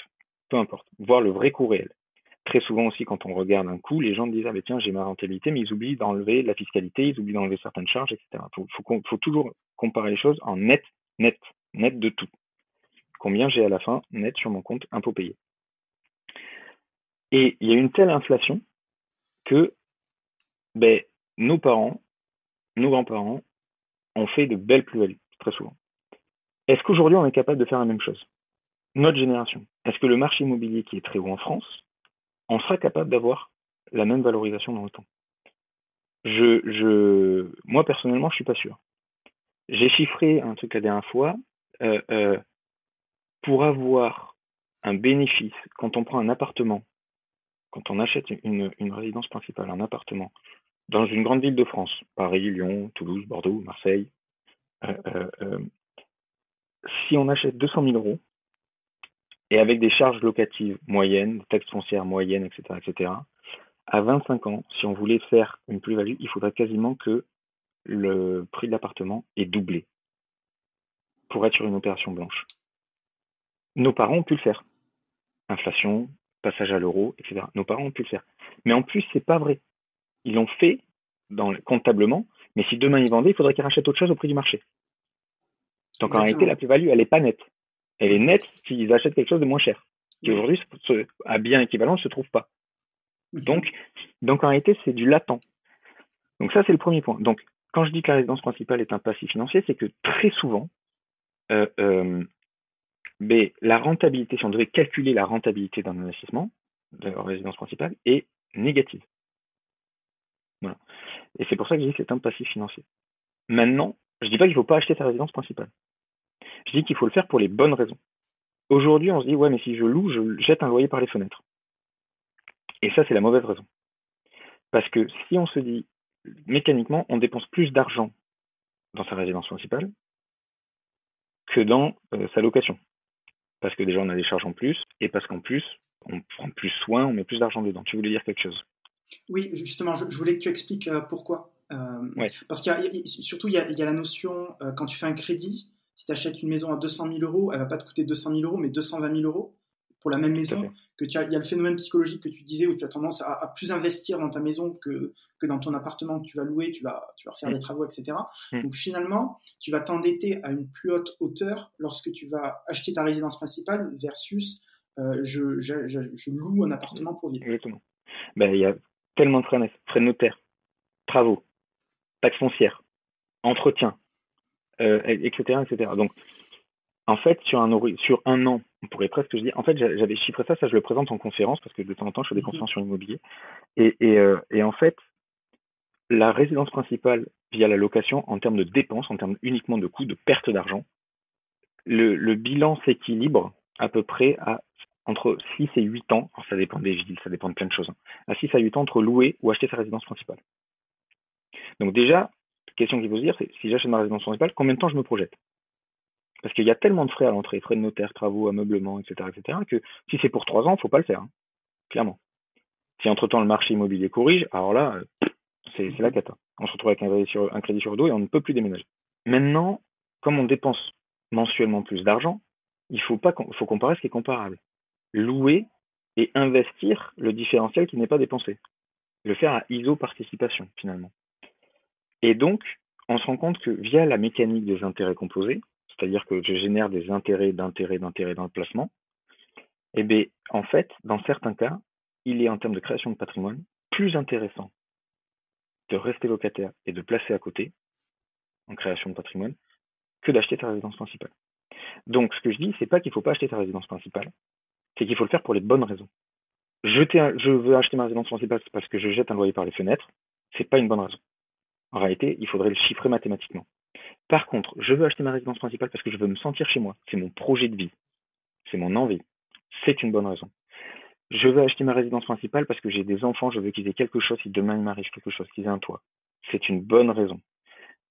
peu importe. Voir le vrai coût réel très souvent aussi, quand on regarde un coût, les gens disent Ah, mais tiens, j'ai ma rentabilité, mais ils oublient d'enlever la fiscalité, ils oublient d'enlever certaines charges, etc. Il faut, toujours comparer les choses en net, net, net de tout. Combien j'ai à la fin, net sur mon compte, impôt payé. Et il y a une telle inflation que ben, nos parents, nos grands-parents ont fait de belles plus-values, très souvent. Est-ce qu'aujourd'hui on est capable de faire la même chose? Notre génération. Est-ce que le marché immobilier qui est très haut en France, on sera capable d'avoir la même valorisation dans le temps. Je, je, moi personnellement, je suis pas sûr. J'ai chiffré un truc la dernière fois. Euh, euh, pour avoir un bénéfice, quand on prend un appartement, quand on achète une, résidence principale, un appartement, dans une grande ville de France, Paris, Lyon, Toulouse, Bordeaux, Marseille, euh, si on achète 200 000 euros, et avec des charges locatives moyennes, des taxes foncières moyennes, etc., etc., à 25 ans, si on voulait faire une plus-value, il faudrait quasiment que le prix de l'appartement est doublé pour être sur une opération blanche. Nos parents ont pu le faire. Inflation, passage à l'euro, etc. Nos parents ont pu le faire. Mais en plus, c'est pas vrai. Ils l'ont fait dans, comptablement, mais si demain ils vendaient, il faudrait qu'ils rachètent autre chose au prix du marché. Donc en réalité, la plus-value, elle n'est pas nette elle est nette s'ils achètent quelque chose de moins cher, qui aujourd'hui, à bien équivalent, ne se trouve pas. Donc, donc en réalité, c'est du latent. Donc ça, c'est le premier point. Donc, quand je dis que la résidence principale est un passif financier, c'est que très souvent, euh, euh, mais la rentabilité, si on devait calculer la rentabilité d'un investissement de la résidence principale, est négative. Voilà. Et c'est pour ça que je dis que c'est un passif financier. Maintenant, je ne dis pas qu'il ne faut pas acheter sa résidence principale. Je dis qu'il faut le faire pour les bonnes raisons. Aujourd'hui, on se dit, ouais, mais si je loue, je jette un loyer par les fenêtres. Et ça, c'est la mauvaise raison. Parce que si on se dit, mécaniquement, on dépense plus d'argent dans sa résidence principale que dans euh, sa location. Parce que déjà, on a des charges en plus, et parce qu'en plus, on prend plus soin, on met plus d'argent dedans. Tu voulais dire quelque chose? Oui, justement, je, voulais que tu expliques euh, pourquoi. Euh, parce qu'il y, a surtout, il y a, la notion, quand tu fais un crédit, si tu achètes une maison à 200 000 euros, elle va pas te coûter 200 000 euros, mais 220 000 euros pour la même maison. Que tu as, il y a le phénomène psychologique que tu disais où tu as tendance à, plus investir dans ta maison que, que dans ton appartement que tu vas louer, tu vas, tu vas refaire des travaux, etc. Mm. Donc finalement, tu vas t'endetter à une plus haute hauteur lorsque tu vas acheter ta résidence principale versus euh, je, je, je, loue un appartement pour vivre. Exactement. Ben, il y a tellement de frais, frais de notaire, travaux, taxes foncières, entretien, euh, etc., etc. Donc, en fait, sur un, sur un an, on pourrait presque dire, en fait, j'avais chiffré ça, ça je le présente en conférence, parce que de temps en temps, je fais des mhm. conférences sur l'immobilier. Et, et, euh, et, en fait, la résidence principale via la location, en termes de dépenses, en termes uniquement de coûts, de perte d'argent, le, le bilan s'équilibre à peu près à entre 6 et 8 ans, alors ça dépend des villes, ça dépend de plein de choses, hein, à 6 à 8 ans entre louer ou acheter sa résidence principale. Donc déjà, question qu'il faut se dire, c'est si j'achète ma résidence principale, combien de temps je me projette? Parce qu'il y a tellement de frais à l'entrée, frais de notaire, travaux, ameublement, etc., etc., que si c'est pour 3 ans, il faut pas le faire, hein, clairement. Si entre-temps le marché immobilier corrige, alors là, euh, c'est la cata. On se retrouve avec un crédit, sur, un crédit sur dos et on ne peut plus déménager. Maintenant, comme on dépense mensuellement plus d'argent, il faut pas faut comparer ce qui est comparable. Louer et investir le différentiel qui n'est pas dépensé. Le faire à ISO participation finalement. Et donc, on se rend compte que via la mécanique des intérêts composés, c'est-à-dire que je génère des intérêts d'intérêts d'intérêts dans le placement, eh bien, en fait, dans certains cas, il est en termes de création de patrimoine plus intéressant de rester locataire et de placer à côté en création de patrimoine que d'acheter sa résidence principale. Donc, ce que je dis, c'est pas qu'il faut pas acheter sa résidence principale, c'est qu'il faut le faire pour les bonnes raisons. Jeter je veux acheter ma résidence principale parce que je jette un loyer par les fenêtres, c'est pas une bonne raison. En réalité, il faudrait le chiffrer mathématiquement. Par contre, je veux acheter ma résidence principale parce que je veux me sentir chez moi. C'est mon projet de vie. C'est mon envie. C'est une bonne raison. Je veux acheter ma résidence principale parce que j'ai des enfants, je veux qu'ils aient quelque chose si demain il m'arrive quelque chose, qu'ils aient un toit. C'est une bonne raison.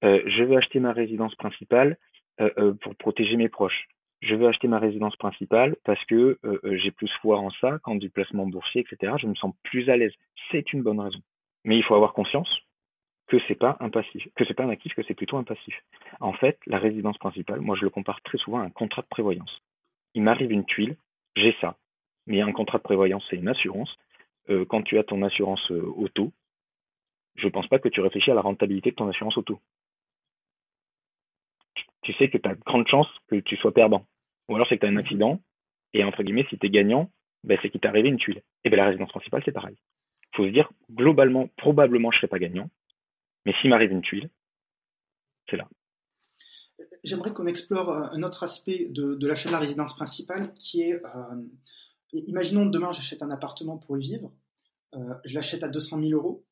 Euh, je veux acheter ma résidence principale euh, euh, pour protéger mes proches. Je veux acheter ma résidence principale parce que j'ai plus foi en ça, quand du placement boursier, etc. Je me sens plus à l'aise. C'est une bonne raison. Mais il faut avoir conscience que c'est pas un passif, que c'est pas un actif, que c'est plutôt un passif. En fait, la résidence principale, moi je le compare très souvent à un contrat de prévoyance. Il m'arrive une tuile, j'ai ça. Mais un contrat de prévoyance, c'est une assurance. Euh, quand tu as ton assurance euh, auto, je pense pas que tu réfléchis à la rentabilité de ton assurance auto. Tu sais que tu as grande chance que tu sois perdant. Ou alors c'est que tu as un accident, et entre guillemets, si tu es gagnant, ben, c'est qu'il t'est arrivé une tuile. Et bien la résidence principale, c'est pareil. Il faut se dire, globalement, probablement, je serai pas gagnant, mais s'il m'arrive une tuile, c'est là. J'aimerais qu'on explore euh, un autre aspect de, l'achat de la résidence principale qui est, euh, imaginons demain j'achète un appartement pour y vivre, euh, je l'achète à 200 000 euros,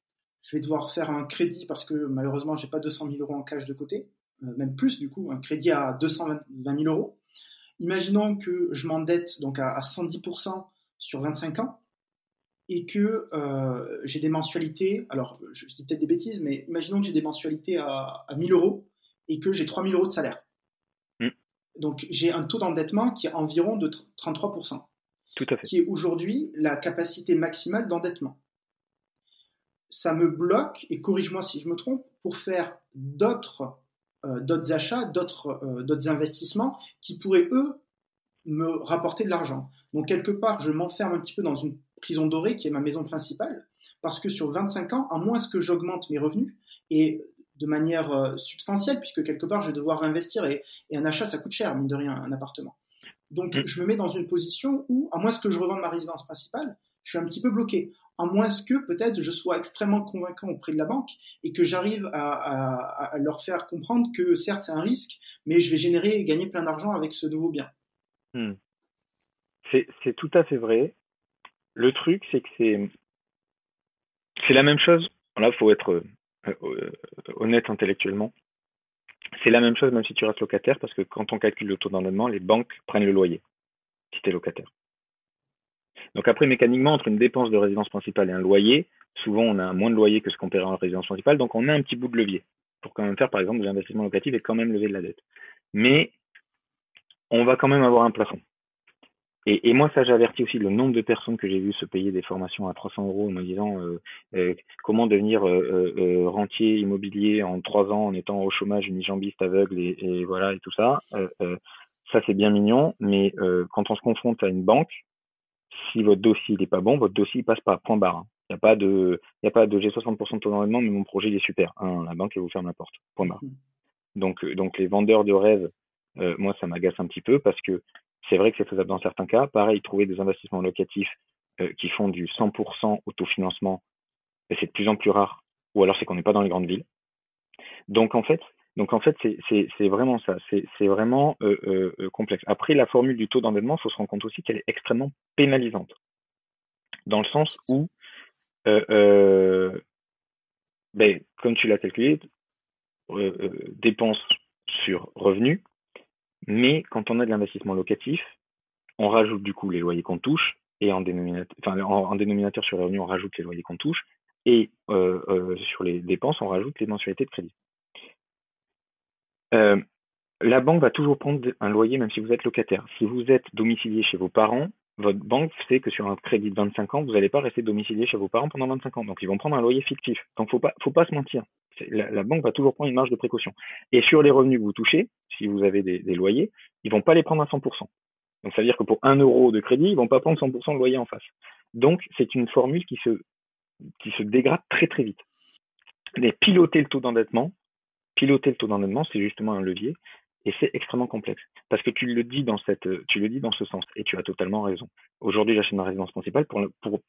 je vais devoir faire un crédit parce que malheureusement j'ai pas 200 000 euros en cash de côté, même plus du coup, un crédit à 220 000 euros. Imaginons que je m'endette donc à 110% sur 25 ans, et que euh, j'ai des mensualités, alors je, dis peut-être des bêtises, mais imaginons que j'ai des mensualités à, à 1000 euros et que j'ai 3000 euros de salaire. Mm. Donc j'ai un taux d'endettement qui est environ de 33%. Tout à fait. Qui est aujourd'hui la capacité maximale d'endettement. Ça me bloque, et corrige-moi si je me trompe, pour faire d'autres euh, d'autres achats, d'autres euh, d'autres investissements qui pourraient, eux, me rapporter de l'argent. Donc quelque part, je m'enferme un petit peu dans une prison dorée, qui est ma maison principale, parce que sur 25 ans, à moins que j'augmente mes revenus, et de manière euh, substantielle, puisque quelque part, je vais devoir investir, et, un achat, ça coûte cher, mine de rien, un appartement. Donc, mm. je me mets dans une position où, à moins que je revende ma résidence principale, je suis un petit peu bloqué. À moins que peut-être je sois extrêmement convaincant auprès de la banque et que j'arrive à, leur faire comprendre que certes c'est un risque, mais je vais générer et gagner plein d'argent avec ce nouveau bien. Mm. C'est tout à fait vrai. Le truc, c'est que c'est la même chose. Là, faut être euh, euh, honnête intellectuellement. C'est la même chose même si tu restes locataire, parce que quand on calcule le taux d'endettement, les banques prennent le loyer si tu es locataire. Donc après, mécaniquement, entre une dépense de résidence principale et un loyer, souvent on a moins de loyer que ce qu'on paierait en résidence principale, donc on a un petit bout de levier pour quand même faire par exemple de l'investissement locatif et quand même lever de la dette. Mais on va quand même avoir un plafond. Et, et, moi, ça, j'avertis aussi le nombre de personnes que j'ai vues se payer des formations à 300 euros en me disant euh, euh, comment devenir euh, rentier immobilier en trois ans en étant au chômage, unijambiste, aveugle et, et voilà et tout ça. ça, c'est bien mignon, mais quand on se confronte à une banque, si votre dossier n'est pas bon, votre dossier passe pas. Point barre. Il n'y a pas de, il a pas de j'ai 60% de taux d'endettement, mais mon projet il est super. Hein, la banque elle vous ferme la porte. Point barre. Mmh. Donc, donc les vendeurs de rêves, moi, ça m'agace un petit peu parce que c'est vrai que c'est faisable dans certains cas. Pareil, trouver des investissements locatifs euh, qui font du 100% autofinancement, c'est de plus en plus rare. Ou alors c'est qu'on n'est pas dans les grandes villes. Donc en fait, donc en fait, c'est vraiment ça. C'est vraiment euh, euh, complexe. Après, la formule du taux d'endettement, il faut se rendre compte aussi qu'elle est extrêmement pénalisante, dans le sens où, ben, comme tu l'as calculé, dépenses sur revenus, mais quand on a de l'investissement locatif, on rajoute du coup les loyers qu'on touche, et en dénominateur, enfin, en, dénominateur sur les revenus, on rajoute les loyers qu'on touche, et euh, euh, sur les dépenses, on rajoute les mensualités de crédit. Euh, la banque va toujours prendre un loyer même si vous êtes locataire. Si vous êtes domicilié chez vos parents, votre banque sait que sur un crédit de 25 ans, vous n'allez pas rester domicilié chez vos parents pendant 25 ans. Donc ils vont prendre un loyer fictif. Donc faut pas, faut pas se mentir. La, banque va toujours prendre une marge de précaution. Et sur les revenus que vous touchez, si vous avez des, des loyers, ils vont pas les prendre à 100%. Donc ça veut dire que pour 1 euro de crédit, ils vont pas prendre 100% de loyer en face. Donc c'est une formule qui se, qui se dégrade très très vite. Mais piloter le taux d'endettement, piloter le taux d'endettement, c'est justement un levier et c'est extrêmement complexe parce que tu le dis dans cette, tu le dis dans ce sens et tu as totalement raison. Aujourd'hui, j'achète ma résidence principale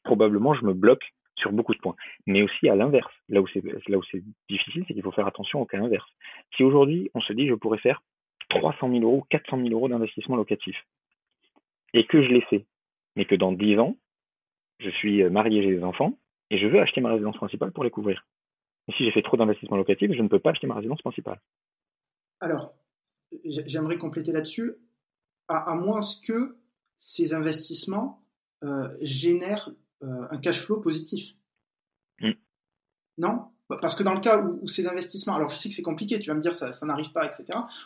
probablement je me bloque sur beaucoup de points, mais aussi à l'inverse. Là où c'est là où c'est difficile, c'est qu'il faut faire attention au cas inverse. Si aujourd'hui on se dit je pourrais faire 300 000 euros, 400 000 euros d'investissement locatif et que je l'ai fait, mais que dans 10 ans je suis marié, j'ai des enfants et je veux acheter ma résidence principale pour les couvrir. Et si j'ai fait trop d'investissement locatif, je ne peux pas acheter ma résidence principale. Alors, j'aimerais compléter là-dessus, à, moins que ces investissements euh, génèrent euh, un cash flow positif. Mm. Non? Parce que dans le cas où, ces investissements, alors je sais que c'est compliqué, tu vas me dire ça, ça n'arrive pas, etc.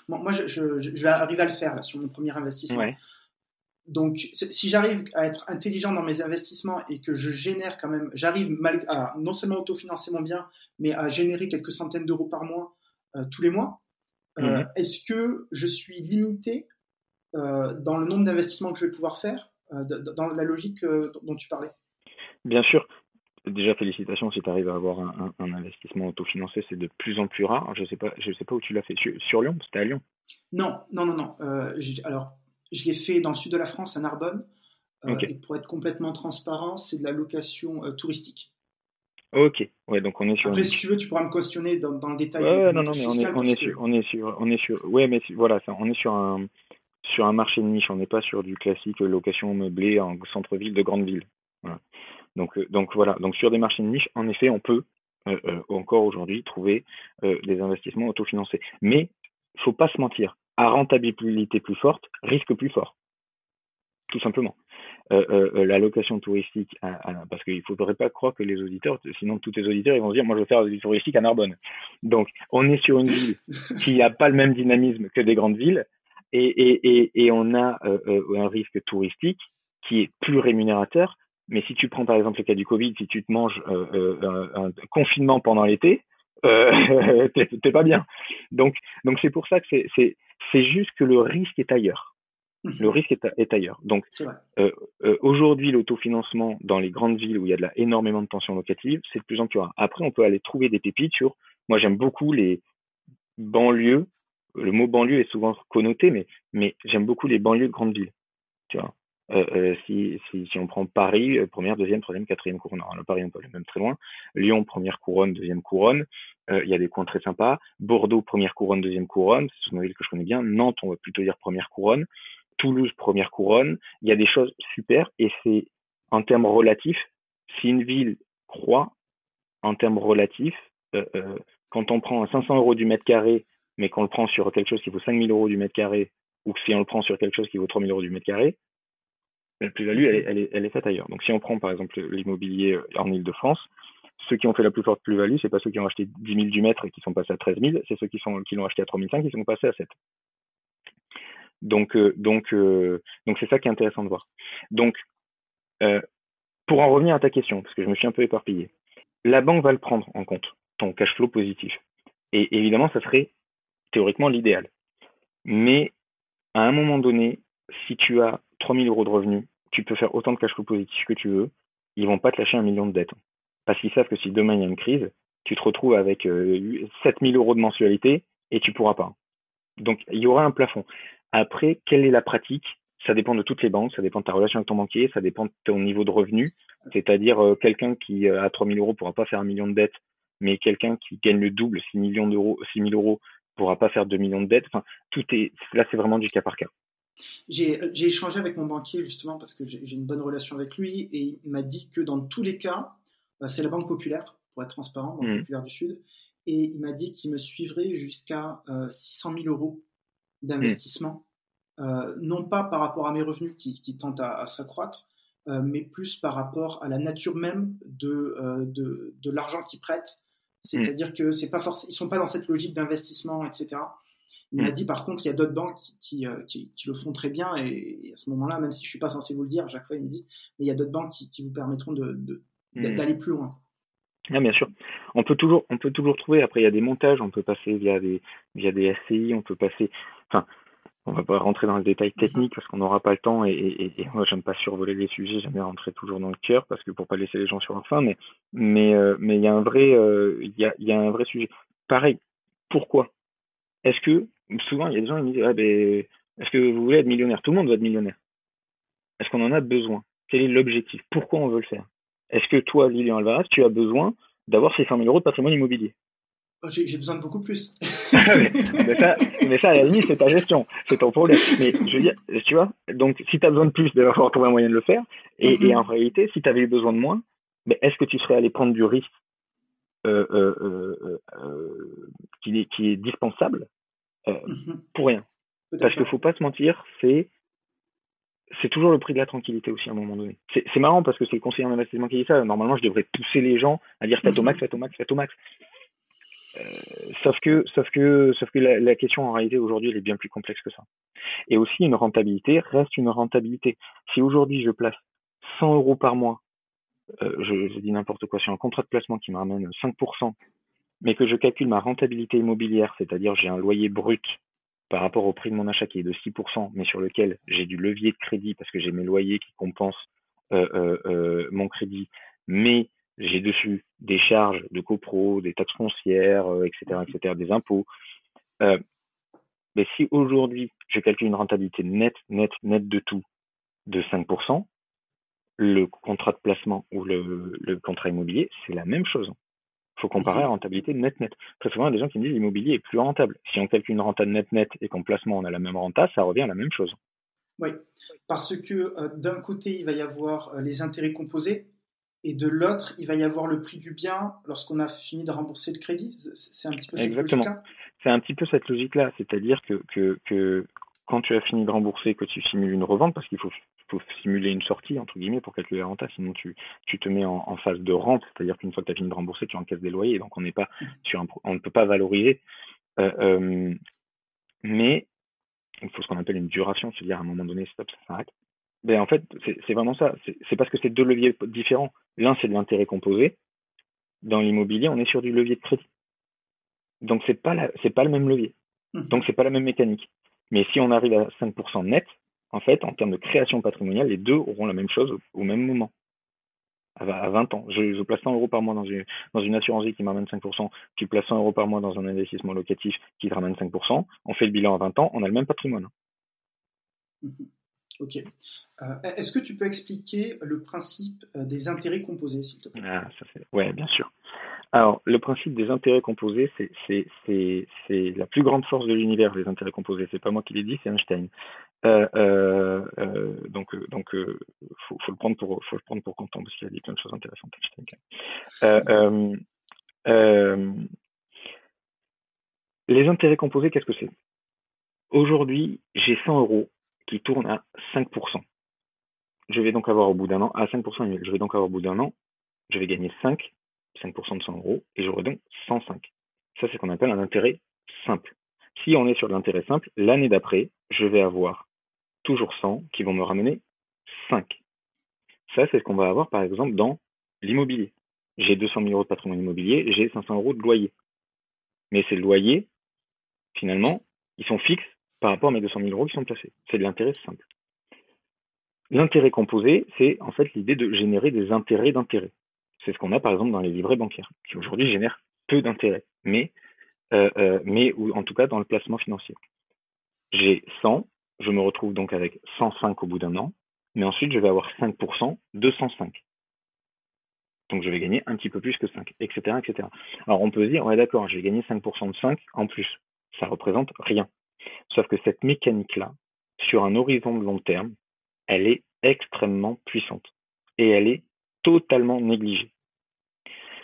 Moi, je, vais arriver à le faire sur mon premier investissement. Donc, si j'arrive à être intelligent dans mes investissements et que je génère quand même, j'arrive à non seulement autofinancer mon bien, mais à générer quelques centaines d'euros par mois euh, tous les mois, euh, mhm. Est-ce que je suis limité euh, dans le nombre d'investissements que je vais pouvoir faire, euh, dans la logique dont tu parlais? Bien sûr. Déjà, félicitations si tu arrives à avoir un, investissement autofinancé, c'est de plus en plus rare. Je ne sais, pas, je sais pas où tu l'as fait. Sur, Lyon? C'était à Lyon? Non, non, non, non. alors, je l'ai fait dans le sud de la France, à Narbonne. Et pour être complètement transparent, c'est de la location touristique. Ok, ouais, donc on est sur. Après, si tu veux, tu pourras me questionner dans, dans le détail. Ouais, non, non, mais on est, on est sur, on est sur, on est sur, ouais, mais voilà, ça, on est sur un, sur un marché de niche. On n'est pas sur du classique location meublée en centre-ville de grande ville. Voilà. Donc, euh, donc voilà, donc sur des marchés de niche, en effet, on peut euh, euh, encore aujourd'hui trouver euh, des investissements autofinancés. Mais faut pas se mentir, à rentabilité plus forte, risque plus fort, tout simplement. Euh, euh, euh, la location touristique, parce qu'il ne faudrait pas croire que les auditeurs, sinon tous les auditeurs, ils vont se dire, moi je veux faire du touristique à Narbonne. Donc, on est sur une ville *laughs* qui n'a pas le même dynamisme que des grandes villes, et, et, et, et on a un risque touristique qui est plus rémunérateur. Mais si tu prends par exemple le cas du Covid, si tu te manges un, un, confinement pendant l'été, euh, *laughs* t'es pas bien. Donc, donc c'est pour ça que c'est juste que le risque est ailleurs. Le risque est, ailleurs. Donc, euh, euh, aujourd'hui, l'autofinancement dans les grandes villes où il y a de la, énormément de tensions locatives, c'est de plus en plus rare. Après, on peut aller trouver des pépites sur. Moi, j'aime beaucoup les banlieues. Le mot banlieue est souvent connoté, mais, mais j'aime beaucoup les banlieues de grandes villes. Tu vois. Euh, si, si, si, on prend Paris, première, deuxième, troisième, quatrième couronne. Alors, Paris, on peut aller même très loin. Lyon, première couronne, deuxième couronne. Il y a des coins très sympas. Bordeaux, première couronne, deuxième couronne. C'est une ville que je connais bien. Nantes, on va plutôt dire première couronne. Toulouse première couronne. Il y a des choses super et c'est en termes relatifs, si une ville croît en termes relatifs, euh, euh, quand on prend 500 euros du mètre carré, mais qu'on le prend sur quelque chose qui vaut 5000 euros du mètre carré, ou si on le prend sur quelque chose qui vaut 3000 euros du mètre carré, la plus-value, elle, elle, est, elle est faite ailleurs. Donc si on prend par exemple l'immobilier euh, en Ile-de-France, ceux qui ont fait la plus forte plus-value, c'est pas ceux qui ont acheté 10 000 du mètre et qui sont passés à 13 000, c'est ceux qui, sont, qui l'ont acheté à 3 500 qui sont passés à 7. Donc, euh, euh, donc c'est ça qui est intéressant de voir. Donc, euh, pour en revenir à ta question, parce que je me suis un peu éparpillé, la banque va le prendre en compte, ton cash flow positif. Et évidemment, ça serait théoriquement l'idéal. Mais à un moment donné, si tu as 3000 euros de revenus, tu peux faire autant de cash flow positif que tu veux, ils vont pas te lâcher un million de dettes. Parce qu'ils savent que si demain il y a une crise, tu te retrouves avec 7000 euros de mensualité et tu pourras pas. Donc il y aura un plafond. Après, quelle est la pratique? Ça dépend de toutes les banques, ça dépend de ta relation avec ton banquier, ça dépend de ton niveau de revenu. C'est-à-dire, euh, quelqu'un qui euh, a 3 000 euros pourra pas faire un million de dettes, mais quelqu'un qui gagne le double, 6 millions d'euros, 6 000 euros, pourra pas faire 2 millions de dettes. Enfin, tout est, là, c'est vraiment du cas par cas. J'ai échangé avec mon banquier justement parce que j'ai une bonne relation avec lui et il m'a dit que dans tous les cas, euh, c'est la Banque Populaire, pour être transparent, Banque mmh. Populaire du Sud, et il m'a dit qu'il me suivrait jusqu'à 600 000 euros d'investissement non pas par rapport à mes revenus qui, qui tentent à, s'accroître, mais plus par rapport à la nature même de, de, de l'argent qu'ils prêtent. C'est-à-dire que c'est pas forcément, ils sont pas dans cette logique d'investissement, etc. Il m'a mm. dit par contre, il y a d'autres banques qui, euh, qui, qui, le font très bien et, à ce moment-là, même si je suis pas censé vous le dire, à chaque fois il me dit, mais il y a d'autres banques qui, qui, vous permettront de, d'aller plus loin. Ah, bien sûr. On peut toujours, on peut toujours trouver. Après, il y a des montages. On peut passer via des, via des SCI. On peut passer. Enfin, on va pas rentrer dans le détail technique parce qu'on n'aura pas le temps. Et, moi, j'aime pas survoler les sujets. J'aime rentrer toujours dans le cœur parce que pour pas laisser les gens sur la fin. Mais, mais, euh, mais il y a un vrai, euh, y a, un vrai sujet. Pareil. Pourquoi? Est-ce que souvent, il y a des gens qui me disent ah, ben, Est-ce que vous voulez être millionnaire? Tout le monde veut être millionnaire. Est-ce qu'on en a besoin? Quel est l'objectif? Pourquoi on veut le faire? Est-ce que toi, Lilian Alvarez, tu as besoin d'avoir ces 100 000 euros de patrimoine immobilier? J'ai besoin de beaucoup plus. *laughs* mais, ça, mais, ça, à la limite, c'est ta gestion, c'est ton problème. Mais je veux dire, tu vois, donc si tu as besoin de plus, il va falloir trouver un moyen de le faire. Et, et en réalité, si tu avais besoin de moins, mais est-ce que tu serais allé prendre du risque euh, euh, euh, qui, est, qui est dispensable mhm. pour rien? Parce qu'il faut pas se mentir, c'est c'est toujours le prix de la tranquillité aussi à un moment donné. C'est marrant parce que c'est le conseiller en investissement qui dit ça. Normalement, je devrais pousser les gens à dire faites au max, mhm. faites au max, faites au max. Euh, sauf que, sauf que, sauf que la, question en réalité aujourd'hui, elle est bien plus complexe que ça. Et aussi, une rentabilité reste une rentabilité. Si aujourd'hui je place 100 euros par mois, euh, je, dis n'importe quoi sur un contrat de placement qui me ramène 5%, mais que je calcule ma rentabilité immobilière, c'est-à-dire j'ai un loyer brut par rapport au prix de mon achat qui est de 6%, mais sur lequel j'ai du levier de crédit parce que j'ai mes loyers qui compensent euh, mon crédit, mais j'ai dessus des charges de copro, des taxes foncières, etc., etc., des impôts. mais si aujourd'hui je calcule une rentabilité nette, nette, nette de tout de 5%, le contrat de placement ou le, le contrat immobilier, c'est la même chose faut comparer la mhm. rentabilité net-net. Très souvent, il y a des gens qui me disent l'immobilier est plus rentable. Si on calcule une renta net-net et qu'en placement, on a la même renta, ça revient à la même chose. Oui, parce que euh, d'un côté, il va y avoir euh, les intérêts composés et de l'autre, il va y avoir le prix du bien lorsqu'on a fini de rembourser le crédit. C'est un petit peu cette Exactement. C'est un petit peu cette logique-là. C'est-à-dire que, que, que quand tu as fini de rembourser, que tu simules une revente, parce qu'il faut faut simuler une sortie, entre guillemets, pour calculer la renta, sinon tu, tu te mets en, phase de rente, c'est-à-dire qu'une fois que tu as fini de rembourser, tu encaisses des loyers, donc on n'est pas sur on ne peut pas valoriser. Euh, euh, mais il faut ce qu'on appelle une duration, c'est-à-dire à un moment donné, stop, ça s'arrête. Ben, en fait, c'est vraiment ça. C'est parce que c'est deux leviers différents. L'un, c'est de l'intérêt composé. Dans l'immobilier, on est sur du levier de crédit. Donc, c'est pas c'est pas le même levier. Mmh. Donc, c'est pas la même mécanique. Mais si on arrive à 5% net, en fait, en termes de création patrimoniale, les deux auront la même chose au même moment. À 20 ans. Je, place 100 euros par mois dans une, dans une assurance vie qui m'amène 5%, tu places 100 euros par mois dans un investissement locatif qui te ramène 5%, on fait le bilan à 20 ans, on a le même patrimoine. Mhm. Ok. Euh, est-ce que tu peux expliquer le principe euh, des intérêts composés, s'il te plaît? Ah. Ouais, bien sûr. Alors, le principe des intérêts composés, c'est la plus grande force de l'univers, les intérêts composés. C'est pas moi qui l'ai dit, c'est Einstein. Euh, donc, donc, faut, faut, le prendre pour, faut le prendre pour content parce qu'il a dit plein de choses intéressantes. Einstein. les intérêts composés, qu'est-ce que c'est? Aujourd'hui, j'ai 100 euros qui tournent à 5%. Je vais donc avoir au bout d'un an, à 5% je vais donc avoir au bout d'un an, je vais gagner 5 5% de 100 euros, et j'aurai donc 105. Ça, c'est ce qu'on appelle un intérêt simple. Si on est sur l'intérêt simple, l'année d'après, je vais avoir toujours 100 qui vont me ramener 5. Ça, c'est ce qu'on va avoir, par exemple, dans l'immobilier. J'ai 200 000 euros de patrimoine immobilier, j'ai 500 euros de loyer. Mais ces loyers, finalement, ils sont fixes par rapport à mes 200 000 euros qui sont placés. C'est de l'intérêt simple. L'intérêt composé, c'est en fait l'idée de générer des intérêts d'intérêt. C'est ce qu'on a par exemple dans les livrets bancaires, qui aujourd'hui génèrent peu d'intérêt, mais, euh, euh, mais ou en tout cas dans le placement financier. J'ai 100, je me retrouve donc avec 105 au bout d'un an, mais ensuite je vais avoir 5% de 105. Donc je vais gagner un petit peu plus que 5, etc. etc. Alors on peut se dire, ouais d'accord, j'ai gagné 5% de 5 en plus. Ça représente rien. Sauf que cette mécanique-là, sur un horizon de long terme, elle est extrêmement puissante. Et elle est totalement négligé.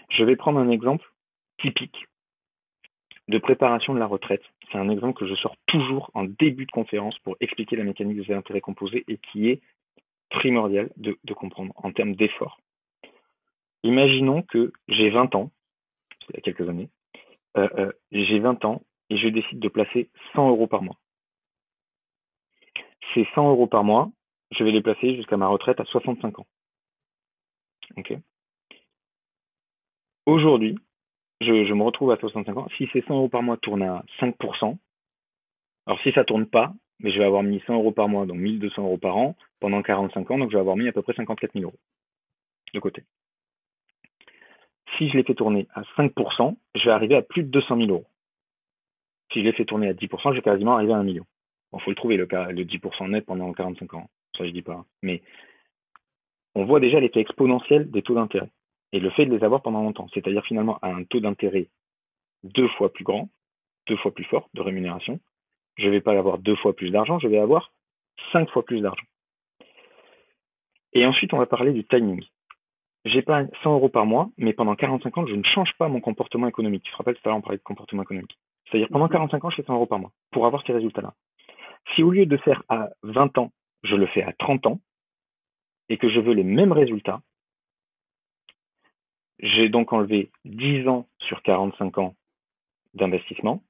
Je vais prendre un exemple typique. de préparation de la retraite. C'est un exemple que je sors toujours en début de conférence pour expliquer la mécanique des intérêts composés et qui est primordial de, comprendre en termes d'effort. Imaginons que j'ai 20 ans, il y a quelques années, euh, euh, j'ai 20 ans et je décide de placer 100 euros par mois. Ces 100 euros par mois, je vais les placer jusqu'à ma retraite à 65 ans. Aujourd'hui, je, me retrouve à 65 ans. Si ces 100 euros par mois tournent à 5%, alors si ça tourne pas, je vais avoir mis 100 euros par mois, donc 1200 euros par an, pendant 45 ans, donc je vais avoir mis à peu près 54 000 euros de côté. Si je les fais tourner à 5%, je vais arriver à plus de 200 000 euros. Si je les fais tourner à 10%, je vais quasiment arriver à 1 million. Bon, faut le trouver, le, le 10% net pendant 45 ans. Ça, je dis pas. Mais on voit déjà l'effet exponentiel des taux d'intérêt et le fait de les avoir pendant longtemps, c'est-à-dire finalement à un taux d'intérêt deux fois plus grand, deux fois plus fort de rémunération, je ne vais pas avoir deux fois plus d'argent, je vais avoir cinq fois plus d'argent. Et ensuite, on va parler du timing. Pas 100 euros par mois, mais pendant 45 ans, je ne change pas mon comportement économique. Tu te rappelles tout à l'heure, on parlait de comportement économique. C'est-à-dire pendant 45 ans, je fais 100 euros par mois pour avoir ces résultats-là. Si au lieu de faire à 20 ans, je le fais à 30 ans, et que je veux les mêmes résultats, j'ai donc enlevé 10 ans sur 45 ans d'investissement,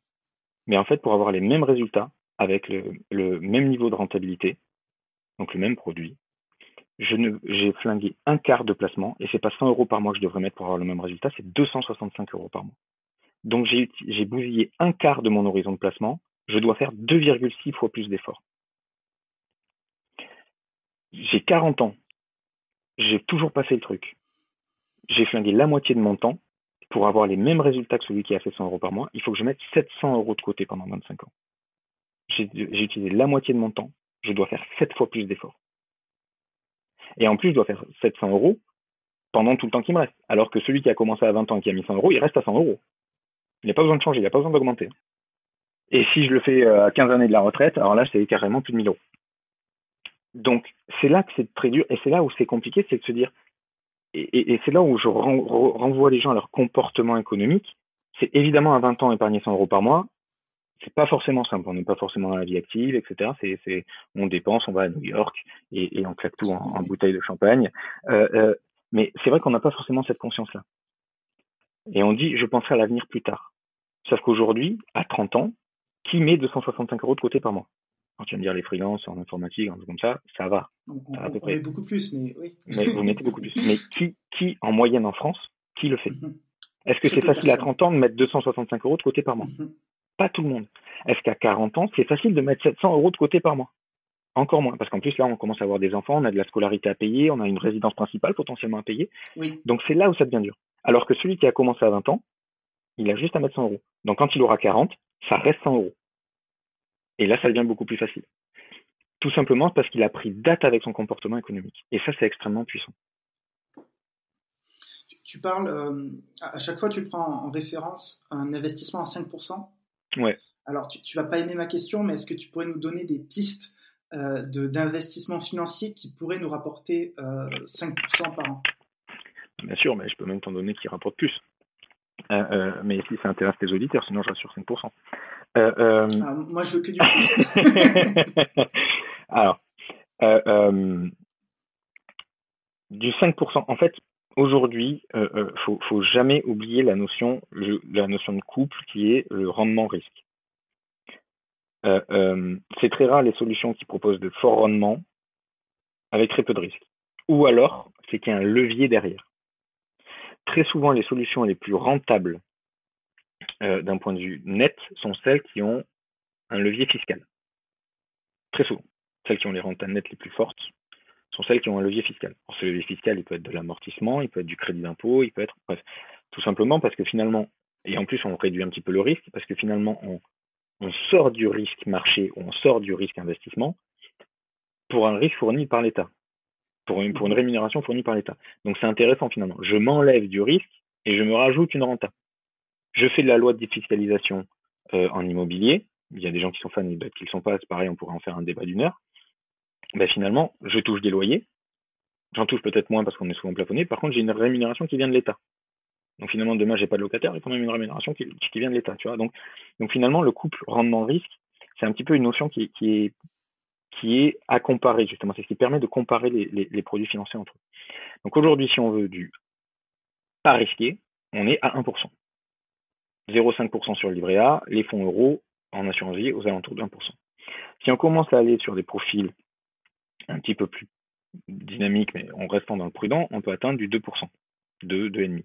mais en fait, pour avoir les mêmes résultats, avec le, même niveau de rentabilité, donc le même produit, j'ai flingué un quart de placement, et c'est pas 100 euros par mois que je devrais mettre pour avoir le même résultat, c'est 265 euros par mois. Donc j'ai bousillé un quart de mon horizon de placement, je dois faire 2,6 fois plus d'efforts. J'ai 40 ans, j'ai toujours pas fait le truc j'ai flingué la moitié de mon temps pour avoir les mêmes résultats que celui qui a fait 100 euros par mois. Il faut que je mette 700 euros de côté pendant 25 ans. J'ai utilisé la moitié de mon temps. Je dois faire 7 fois plus d'efforts. Et en plus, je dois faire 700 euros pendant tout le temps qui me reste. Alors que celui qui a commencé à 20 ans et qui a mis 100 euros, il reste à 100 euros. Il n'y a pas besoin de changer, il n'y a pas besoin d'augmenter. Et si je le fais euh, à 15 années de la retraite, alors là, c'est carrément plus de 1000 euros. Donc, c'est là que c'est très dur et c'est là où c'est compliqué, c'est de se dire, et, c'est là où je renvoie les gens à leur comportement économique. C'est évidemment à 20 ans épargner 100 euros par mois, c'est pas forcément simple. On n'est pas forcément dans la vie active, etc. C'est, on dépense, on va à New York et, on claque tout en, bouteille de champagne. Euh, euh, mais c'est vrai qu'on n'a pas forcément cette conscience-là. Et on dit, je penserai à l'avenir plus tard. Sauf qu'aujourd'hui, à 30 ans, qui met 265 euros de côté par mois? Quand tu vas me dire les freelances en informatique, un truc comme ça, ça va. On, à peu près. beaucoup plus, mais oui. Mais vous mettez beaucoup plus. Mais qui, qui, en moyenne en France, qui le fait mhm. Est-ce que c'est facile à 30 ans de mettre 265 euros de côté par mois mhm. Pas tout le monde. Est-ce qu'à 40 ans, c'est facile de mettre 700 euros de côté par mois Encore moins, parce qu'en plus là, on commence à avoir des enfants, on a de la scolarité à payer, on a une résidence principale potentiellement à payer. Oui. Donc c'est là où ça devient dur. Alors que celui qui a commencé à 20 ans, il a juste à mettre 100 euros. Donc quand il aura 40, ça reste 100 euros. Et là, ça devient beaucoup plus facile. Tout simplement parce qu'il a pris date avec son comportement économique. Et ça, c'est extrêmement puissant. Tu, parles, euh, à chaque fois, tu prends en référence un investissement à 5%. Ouais. Alors, tu, ne vas pas aimer ma question, mais est-ce que tu pourrais nous donner des pistes euh, d'investissement financier qui pourraient nous rapporter 5% euh, par an? Bien sûr, mais je peux même t'en donner qui rapportent plus. Euh, euh, mais si ça intéresse tes auditeurs, sinon je reste sur 5%. Euh, ah, moi, je veux que du plus. *laughs* Alors, du 5%, en fait, aujourd'hui, il faut, faut jamais oublier la notion, la notion de couple qui est le rendement risque. c'est très rare les solutions qui proposent de forts rendements avec très peu de risques. Ou alors, c'est qu'il y a un levier derrière très souvent, les solutions les plus rentables euh, d'un point de vue net sont celles qui ont un levier fiscal. Très souvent. Celles qui ont les rentes nettes les plus fortes sont celles qui ont un levier fiscal. Ce levier fiscal, il peut être de l'amortissement, il peut être du crédit d'impôt, il peut être. Bref, tout simplement parce que finalement, et en plus, on réduit un petit peu le risque, parce que finalement, on, on sort du risque marché, on sort du risque investissement pour un risque fourni par l'État pour une, rémunération fournie par l'État. Donc c'est intéressant finalement. Je m'enlève du risque et je me rajoute une renta. Je fais de la loi de défiscalisation euh, en immobilier. Il y a des gens qui sont fans et qui ne le sont pas. C'est pareil, on pourrait en faire un débat d'une heure. Ben, finalement, je touche des loyers. J'en touche peut-être moins parce qu'on est souvent plafonné. Par contre, j'ai une rémunération qui vient de l'État. Donc finalement, demain, j'ai pas de locataire, j'ai quand même une rémunération qui, vient de l'État. Donc, finalement, le couple rendement-risque, c'est un petit peu une notion qui, est, qui est à comparer, justement. C'est ce qui permet de comparer les, produits financiers entre eux. Donc aujourd'hui, si on veut du pas risqué, on est à 1%. 0,5% sur le livret A, les fonds euros en assurance vie aux alentours de 1%. Si on commence à aller sur des profils un petit peu plus dynamiques, mais en restant dans le prudent, on peut atteindre du 2%, 2, 2,5%.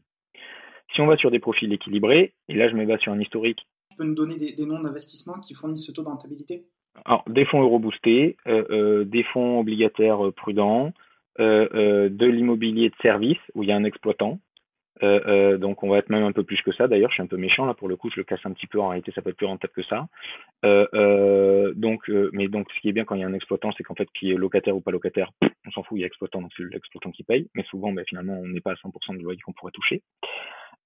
Si on va sur des profils équilibrés, et là je me base sur un historique. Tu peux nous donner des, noms d'investissements qui fournissent ce taux de rentabilité? Alors, des fonds euro boostés, euh, euh, des fonds obligataires euh, prudents, de l'immobilier de service où il y a un exploitant, euh, euh, donc on va être même un peu plus que ça. D'ailleurs, je suis un peu méchant là pour le coup, je le casse un petit peu. En réalité, ça peut être plus rentable que ça. Euh, donc, mais donc ce qui est bien quand il y a un exploitant, c'est qu'en fait, qui est locataire ou pas locataire, on s'en fout. Il y a exploitant, donc c'est l'exploitant qui paye. Mais souvent, ben, finalement, on n'est pas à 100% du loyer qu'on pourrait toucher.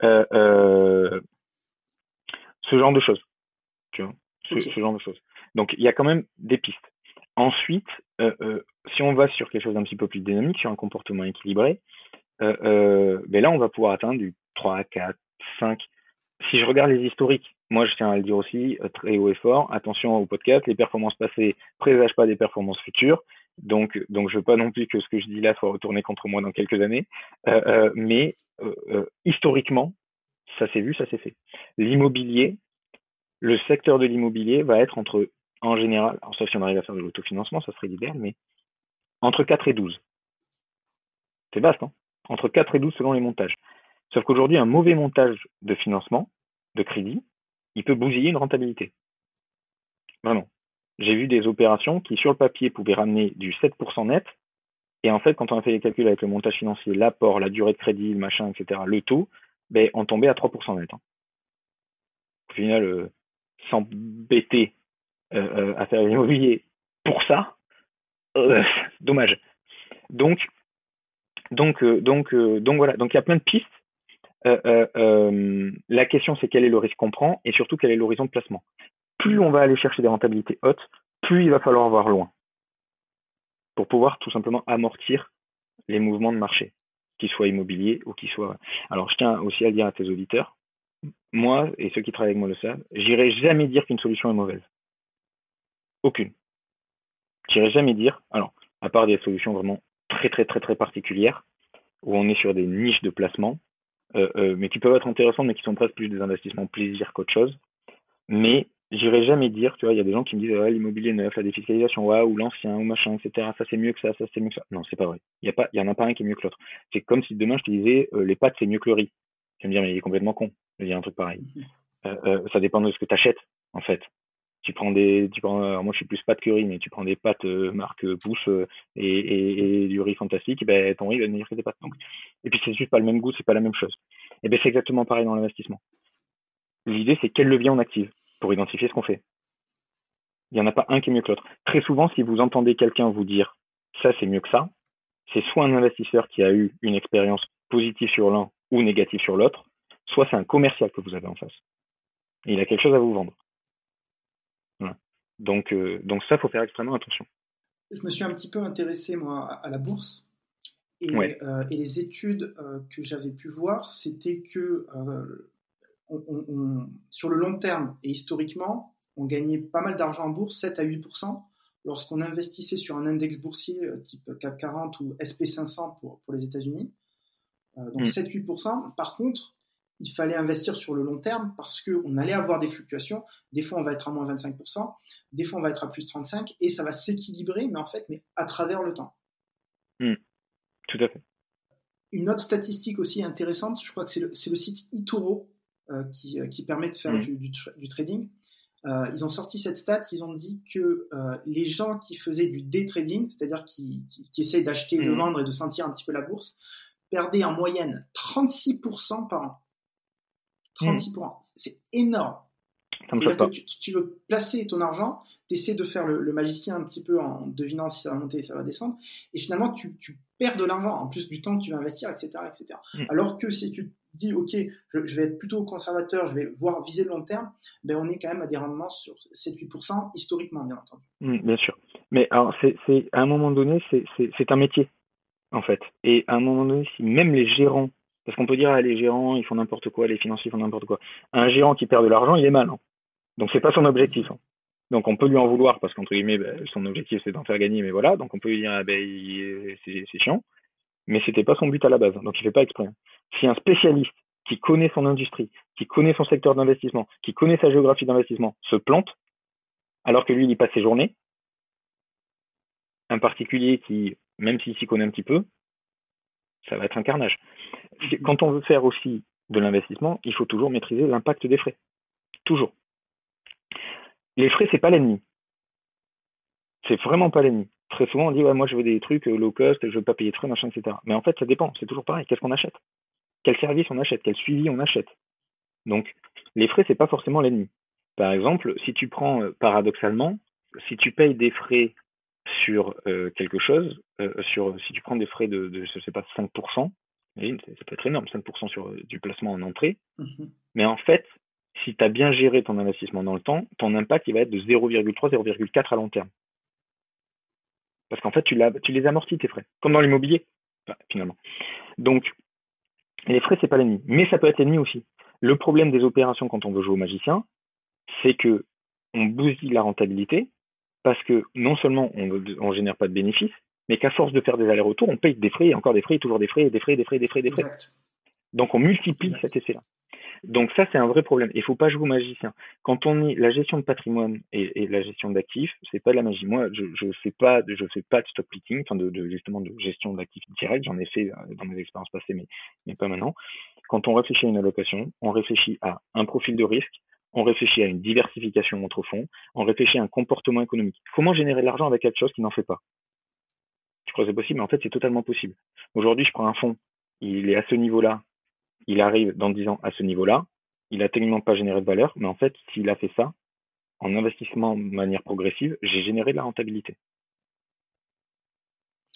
ce genre de choses, tu vois, ce, ce, genre de choses. Donc il y a quand même des pistes. Ensuite, si on va sur quelque chose d'un petit peu plus dynamique, sur un comportement équilibré, euh, euh, ben là, on va pouvoir atteindre du 3, 4, 5. Si je regarde les historiques, moi, je tiens à le dire aussi euh, très haut et fort. Attention au podcast, les performances passées présagent pas des performances futures. Donc, donc, je veux pas non plus que ce que je dis là soit retourné contre moi dans quelques années. Euh, euh, mais euh, historiquement, ça s'est vu, ça s'est fait. L'immobilier, le secteur de l'immobilier va être entre, en général, sauf si on arrive à faire de l'autofinancement, ça serait l'idéal, mais entre 4 et 12. C'est vaste, hein entre 4 et 12 selon les montages. Sauf qu'aujourd'hui, un mauvais montage de financement, de crédit, il peut bousiller une rentabilité. Vraiment. J'ai vu des opérations qui, sur le papier, pouvaient ramener du 7% net. Et en fait, quand on a fait les calculs avec le montage financier, l'apport, la durée de crédit, le machin, etc., le taux, ben, on tombait à 3% net. Hein. Au final, euh, s'embêter à faire l'immobilier pour ça, euh, *laughs* dommage. Donc, donc, euh, donc, euh, donc voilà. Donc il y a plein de pistes. Euh, la question c'est quel est le risque qu'on prend et surtout quel est l'horizon de placement. Plus on va aller chercher des rentabilités hautes, plus il va falloir voir loin pour pouvoir tout simplement amortir les mouvements de marché, qu'ils soient immobiliers ou qu'ils soient. Alors je tiens aussi à le dire à tes auditeurs, moi et ceux qui travaillent avec moi le savent, j'irai jamais dire qu'une solution est mauvaise. Aucune. J'irai jamais dire. Alors, à part des solutions vraiment très très très très particulières où on est sur des niches de placement, euh, euh, mais qui peuvent être intéressantes, mais qui sont presque plus des investissements plaisir qu'autre chose. Mais j'irai jamais dire, tu vois, il y a des gens qui me disent l'immobilier neuf, la défiscalisation, ouais, ou l'ancien, ou machin, etc. Ça c'est mieux que ça, ça c'est mieux que ça. Non, c'est pas vrai. Il y en a pas un qui est mieux que l'autre. C'est comme si demain je te disais euh, les pâtes c'est mieux que le riz. Tu vas me dire mais il est complètement con de dire un truc pareil. Ça dépend de ce que tu achètes en fait tu prends des, tu prends, moi je suis plus pâte que mais tu prends des pâtes euh, marque Pouce euh, et, et, du riz fantastique, ben ton riz va devenir que des pâtes. Donc, et puis c'est juste pas le même goût, c'est pas la même chose. Et ben c'est exactement pareil dans l'investissement. L'idée c'est quel levier on active pour identifier ce qu'on fait. Il n'y en a pas un qui est mieux que l'autre. Très souvent, si vous entendez quelqu'un vous dire ça c'est mieux que ça, c'est soit un investisseur qui a eu une expérience positive sur l'un ou négative sur l'autre, soit c'est un commercial que vous avez en face. Et il a quelque chose à vous vendre. Donc, euh, donc ça, faut faire extrêmement attention. Je me suis un petit peu intéressé, moi, à la bourse. Et, euh, et les études euh, que j'avais pu voir, c'était que on, sur le long terme et historiquement, on gagnait pas mal d'argent en bourse, 7 à 8 lorsqu'on investissait sur un index boursier type CAC 40 ou SP500 pour, pour les États-Unis. donc 7-8%. Hmm. Par contre, il fallait investir sur le long terme parce qu'on allait avoir des fluctuations. Des fois, on va être à moins 25%, des fois, on va être à plus de 35%, et ça va s'équilibrer, mais en fait, mais à travers le temps. Hmm. Tout à fait. Une autre statistique aussi intéressante, je crois que c'est le, site eToro euh, euh, qui, permet de faire hmm. du, trading. Euh, ils ont sorti cette stat, ils ont dit que les gens qui faisaient du day trading, c'est-à-dire qui, qui, essaient d'acheter, de hmm. vendre et de sentir un petit peu la bourse, perdaient en moyenne 36% par an. 36% mmh. C'est énorme. tu, veux placer ton argent, tu essaies de faire le, magicien un petit peu en devinant si ça va monter et ça va descendre, et finalement tu, perds de l'argent, en plus du temps que tu vas investir, etc. etc. Mmh. Alors que si tu dis, OK, je, vais être plutôt conservateur, je vais voir viser le long terme, ben on est quand même à des rendements sur 7-8% historiquement, bien entendu. Mmh, bien sûr. Mais alors, c'est, à un moment donné, c'est un métier, en fait. Et à un moment donné, si même les gérants Parce qu'on peut dire, ah, les gérants, ils font n'importe quoi, les financiers font n'importe quoi. Un gérant qui perd de l'argent, il est mal. Hein. Donc c'est pas son objectif. Hein. Donc on peut lui en vouloir parce qu'entre guillemets, ben, son objectif c'est d'en faire gagner, mais voilà. Donc on peut lui dire, ah, ben, c'est chiant. Mais c'était pas son but à la base. Donc il fait pas exprès. Hein. Si un spécialiste qui connaît son industrie, qui connaît son secteur d'investissement, qui connaît sa géographie d'investissement, se plante, alors que lui, il y passe ses journées, un particulier qui, même s'il s'y connaît un petit peu, ça va être un carnage. Quand on veut faire aussi de l'investissement, il faut toujours maîtriser l'impact des frais. Toujours. Les frais, c'est pas l'ennemi. C'est vraiment pas l'ennemi. Très souvent, on dit, moi, je veux des trucs low cost, je veux pas payer de frais, machin, etc. Mais en fait, ça dépend. C'est toujours pareil. Qu'est-ce qu'on achète? Quel service on achète? Quel suivi on achète? Donc, les frais, c'est pas forcément l'ennemi. Par exemple, si tu prends, euh, paradoxalement, si tu payes des frais sur euh, quelque chose, euh, sur si tu prends des frais de, de je sais pas 5%, ça peut être énorme, 5% sur euh, du placement en entrée, mhm. mais en fait, si tu as bien géré ton investissement dans le temps, ton impact il va être de 0,3, 0,4 à long terme. Parce qu'en fait, tu, tu les amortis tes frais, comme dans l'immobilier, finalement. Donc, les frais, c'est pas l'ennemi, mais ça peut être l'ennemi aussi. Le problème des opérations quand on veut jouer au magicien, c'est que on bousille la rentabilité parce que non seulement on ne génère pas de bénéfices, mais qu'à force de faire des allers-retours, on paye des frais, et encore des frais, toujours des frais, des frais, des frais, des frais, des frais. Donc on multiplie cet effet-là. Donc ça, c'est un vrai problème. Il faut pas jouer au magicien. Quand on est la gestion de patrimoine et, la gestion d'actifs, c'est pas de la magie. Moi, je je fais pas, je fais pas de stock picking, enfin de, de justement de gestion d'actifs direct. J'en ai fait euh, dans mes expériences passées, mais mais pas maintenant. Quand on réfléchit à une allocation, on réfléchit à un profil de risque, on réfléchit à une diversification entre fonds, on réfléchit à un comportement économique. Comment générer de l'argent avec quelque chose qui n'en fait pas? Je crois que c'est possible, mais en fait, c'est totalement possible. Aujourd'hui, je prends un fonds, il est à ce niveau-là, il arrive dans 10 ans à ce niveau-là, il a tellement pas généré de valeur, mais en fait, s'il a fait ça, en investissement de manière progressive, j'ai généré de la rentabilité.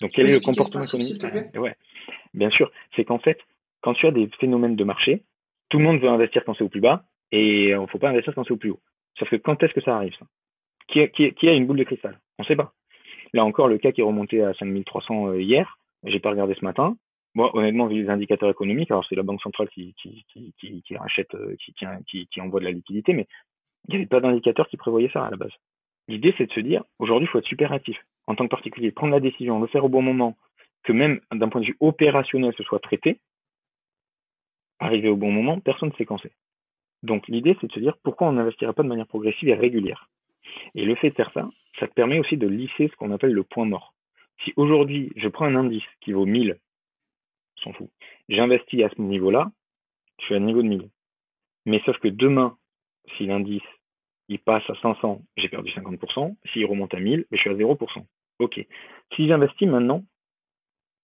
Donc, quel est le comportement économique? ouais. Bien sûr, c'est qu'en fait, quand tu as des phénomènes de marché, tout le monde veut investir quand c'est au plus bas, et on ne faut pas investir quand c'est au plus haut. Sauf que quand est-ce que ça arrive ça? Qui a, une boule de cristal? On ne sait pas. Là encore, le cas qui est remonté à 5300 euh, hier, j'ai pas regardé ce matin. Moi, honnêtement, vu les indicateurs économiques, alors c'est la banque centrale qui, rachète, euh, qui, envoie de la liquidité, mais il n'y avait pas d'indicateurs qui prévoyaient ça à la base. L'idée, c'est de se dire, aujourd'hui, il faut être super actif en tant que particulier, prendre la décision, le faire au bon moment, que même d'un point de vue opérationnel, ce soit traité, arriver au bon moment, personne ne sait quand c'est. Donc l'idée, c'est de se dire pourquoi on n'investirait pas de manière progressive et régulière. Et le fait de faire ça, ça te permet aussi de lisser ce qu'on appelle le point mort. Si aujourd'hui, je prends un indice qui vaut 1000, s'en fout, j'investis à ce niveau-là, je suis à niveau de 1000. Mais sauf que demain, si l'indice il passe à 500, j'ai perdu 50%. S'il remonte à 1000, je suis à 0%. Ok. Si j'investis maintenant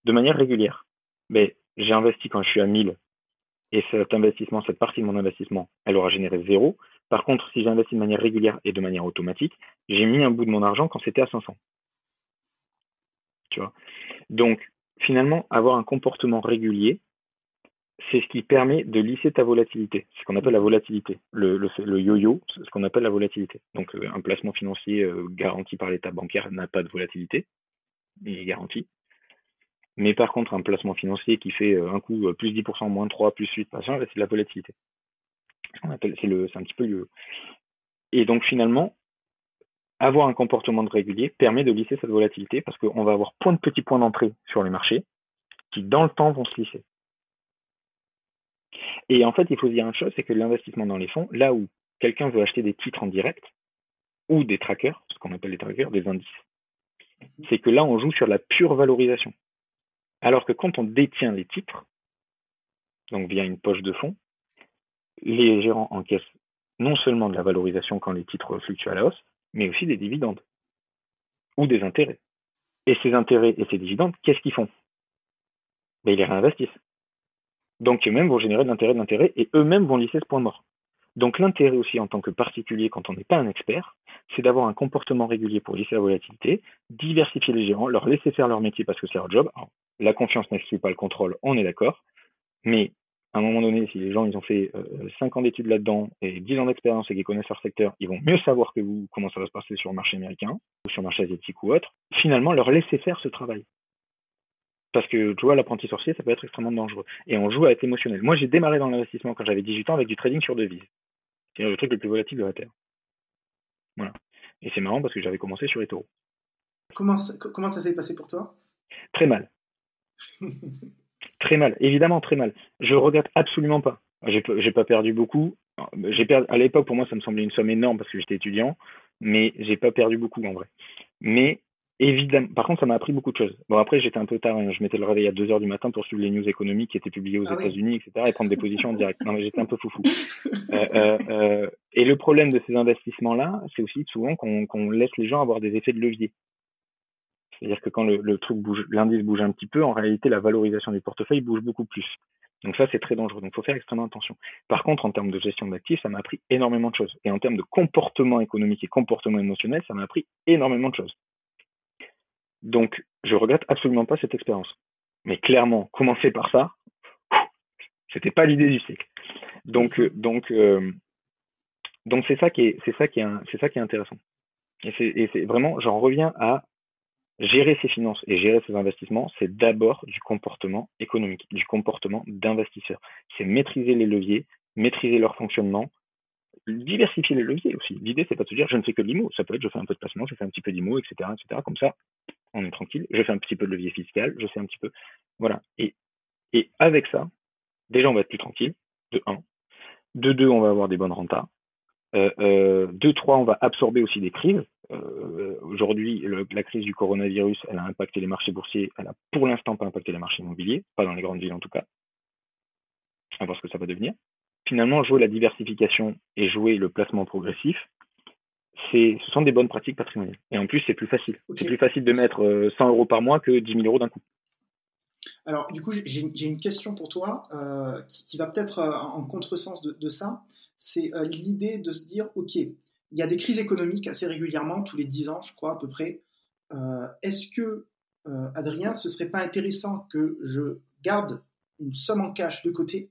de manière régulière, ben, j'ai investi quand je suis à 1000 et cet investissement, cette partie de mon investissement, elle aura généré zéro. Par contre, si j'investis de manière régulière et de manière automatique, j'ai mis un bout de mon argent quand c'était à 500. Tu vois Donc, finalement, avoir un comportement régulier, c'est ce qui permet de lisser ta volatilité. C'est ce qu'on appelle la volatilité. Le, le, yo-yo, c'est ce qu'on appelle la volatilité. Donc, euh, un placement financier euh, garanti par l'État bancaire n'a pas de volatilité. Il est garanti. Mais par contre, un placement financier qui fait euh, un coup euh, plus 10%, moins 3, plus 8, c'est de la volatilité. C'est un petit peu le. Et donc finalement, avoir un comportement de régulier permet de lisser cette volatilité parce qu'on va avoir point de petits points d'entrée sur les marchés qui, dans le temps, vont se lisser. Et en fait, il faut se dire une chose, c'est que l'investissement dans les fonds, là où quelqu'un veut acheter des titres en direct ou des trackers, ce qu'on appelle les trackers, des indices, c'est que là, on joue sur la pure valorisation. Alors que quand on détient les titres, donc via une poche de fonds, les gérants encaissent non seulement de la valorisation quand les titres fluctuent à la hausse, mais aussi des dividendes ou des intérêts. Et ces intérêts et ces dividendes, qu'est-ce qu'ils font? Ben, Ils les réinvestissent. Donc eux-mêmes vont générer de l'intérêt de l'intérêt et eux-mêmes vont lisser ce point mort. Donc l'intérêt aussi en tant que particulier quand on n'est pas un expert, c'est d'avoir un comportement régulier pour lisser la volatilité, diversifier les gérants, leur laisser faire leur métier parce que c'est leur job. La confiance n'exclut pas le contrôle, on est d'accord. Mais à un moment donné, si les gens ils ont fait euh, 5 ans d'études là-dedans et 10 ans d'expérience et qu'ils connaissent leur secteur, ils vont mieux savoir que vous comment ça va se passer sur le marché américain ou sur le marché asiatique ou autre. Finalement, leur laisser faire ce travail. Parce que tu vois, l'apprenti sorcier, ça peut être extrêmement dangereux. Et on joue avec l'émotionnel. Moi, j'ai démarré dans l'investissement quand j'avais 18 ans avec du trading sur devises. C'est le truc le plus volatile de la Terre. Voilà. Et c'est marrant parce que j'avais commencé sur. Comment ça, comment ça s'est passé pour toi? Très mal. *laughs* très mal, évidemment très mal. Je regrette absolument pas. J'ai pas perdu beaucoup. J'ai perdu à l'époque pour moi ça me semblait une somme énorme parce que j'étais étudiant, mais j'ai pas perdu beaucoup en vrai. Mais évidemment, par contre ça m'a appris beaucoup de choses. Bon après j'étais un peu tard, hein. je mettais le réveil à 2 heures du matin pour suivre les news économiques qui étaient publiées aux ah États-Unis, etc. et prendre des positions en direct. Non mais j'étais un peu foufou. *laughs* Euh, euh, euh, et le problème de ces investissements là, c'est aussi souvent qu'on laisse les gens avoir des effets de levier. C'est-à-dire que quand le, truc bouge, l'indice bouge un petit peu, en réalité, la valorisation du portefeuille bouge beaucoup plus. Donc ça, c'est très dangereux. Donc il faut faire extrêmement attention. Par contre, en termes de gestion d'actifs, ça m'a appris énormément de choses. Et en termes de comportement économique et comportement émotionnel, ça m'a appris énormément de choses. Donc, je regrette absolument pas cette expérience. Mais clairement, commencer par ça, c'était pas l'idée du cycle. Donc, euh, donc, euh, donc c'est ça qui est, c'est ça qui est, c'est ça qui est intéressant. Et vraiment, j'en reviens à Gérer ses finances et gérer ses investissements, c'est d'abord du comportement économique, du comportement d'investisseur. C'est maîtriser les leviers, maîtriser leur fonctionnement, diversifier les leviers aussi. L'idée, c'est pas de se dire je ne fais que de l'IMO. Ça peut être je fais un peu de placement, je fais un petit peu d'IMO, etc., etc. Comme ça, on est tranquille. Je fais un petit peu de levier fiscal, je fais un petit peu. Voilà. Et, et avec ça, déjà, on va être plus tranquille, de 1. De 2, on va avoir des bonnes rentas. Euh, euh, de 3, on va absorber aussi des crises. Euh, aujourd'hui, la crise du coronavirus, elle a impacté les marchés boursiers, elle a pour l'instant pas impacté les marchés immobiliers, pas dans les grandes villes en tout cas. À voir ce que ça va devenir. Finalement, jouer la diversification et jouer le placement progressif, c'est, ce sont des bonnes pratiques patrimoniales. Et en plus, c'est plus facile. C'est plus facile de mettre 100 euros par mois que 10 000 euros d'un coup. Alors, du coup, j'ai une question pour toi euh, qui, va peut-être euh, en contresens de, de ça. C'est l'idée de se dire, OK, il y a des crises économiques assez régulièrement, tous les 10 ans, je crois, à peu près. Euh, est-ce que, euh, Adrien, ce serait pas intéressant que je garde une somme en cash de côté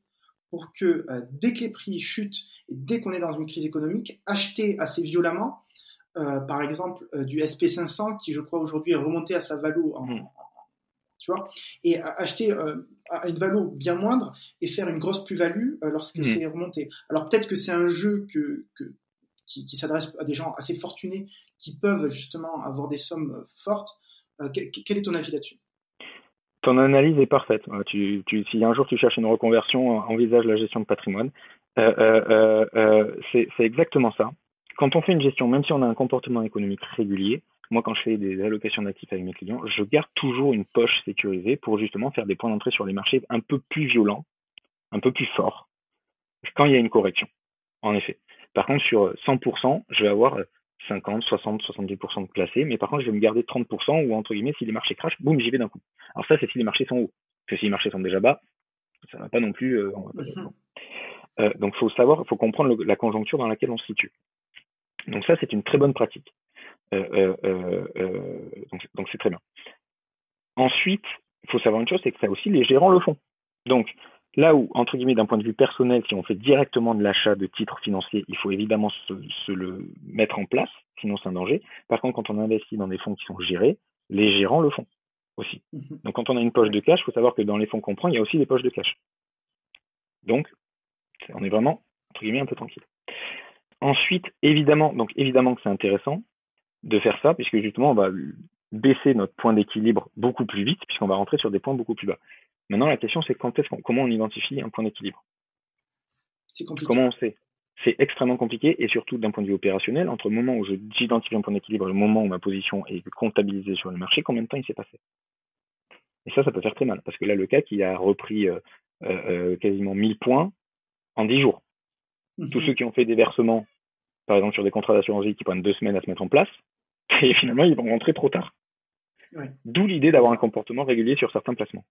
pour que, euh, dès que les prix chutent et dès qu'on est dans une crise économique, acheter assez violemment, par exemple, du SP500, qui, je crois, aujourd'hui est remonté à sa valeur en, mmh. Tu vois, et acheter à une valeur bien moindre et faire une grosse plus-value lorsque mmh. c'est remonté. Alors peut-être que c'est un jeu que, que, qui, s'adresse à des gens assez fortunés qui peuvent justement avoir des sommes euh, fortes. Euh, quel, est ton avis là-dessus? Ton analyse est parfaite. Tu, tu, si un jour tu cherches une reconversion, envisage la gestion de patrimoine. Euh, c'est exactement ça. Quand on fait une gestion, même si on a un comportement économique régulier, moi quand je fais des allocations d'actifs avec mes clients, je garde toujours une poche sécurisée pour justement faire des points d'entrée sur les marchés un peu plus violents, un peu plus forts, quand il y a une correction. En effet. Par contre, sur 100%, je vais avoir 50, 60, 70% de classés, mais par contre, je vais me garder 30% ou entre guillemets, si les marchés crachent, boum, j'y vais d'un coup. Alors ça, c'est si les marchés sont hauts. Parce que si les marchés sont déjà bas, ça va pas non plus. Euh, mhm. euh, donc, faut savoir, il faut comprendre la conjoncture dans laquelle on se situe. Donc ça, c'est une très bonne pratique. Euh, donc c'est très bien. Ensuite, il faut savoir une chose, c'est que ça aussi, les gérants le font. Donc, Là où, entre guillemets, d'un point de vue personnel, si on fait directement de l'achat de titres financiers, il faut évidemment se, le mettre en place, sinon c'est un danger. Par contre, quand on investit dans des fonds qui sont gérés, les gérants le font aussi. Mhm. Donc quand on a une poche de cash, il faut savoir que dans les fonds qu'on prend, il y a aussi des poches de cash. Donc, on est vraiment, entre guillemets, un peu tranquille. Ensuite, évidemment, donc évidemment que c'est intéressant de faire ça, puisque justement, on va baisser notre point d'équilibre beaucoup plus vite, puisqu'on va rentrer sur des points beaucoup plus bas. Maintenant, la question, c'est quand est comment on identifie un point d'équilibre? C'est compliqué. Comment on sait? C'est extrêmement compliqué et surtout d'un point de vue opérationnel, entre le moment où j'identifie un point d'équilibre et le moment où ma position est comptabilisée sur le marché, combien de temps il s'est passé? Et ça, ça peut faire très mal parce que là, le CAC, il a repris euh, euh, quasiment 1000 points en 10 jours. Mhm. Tous ceux qui ont fait des versements, par exemple sur des contrats d'assurance vie qui prennent deux semaines à se mettre en place, *laughs* et finalement, ils vont rentrer trop tard. D'où l'idée d'avoir un comportement régulier sur certains placements.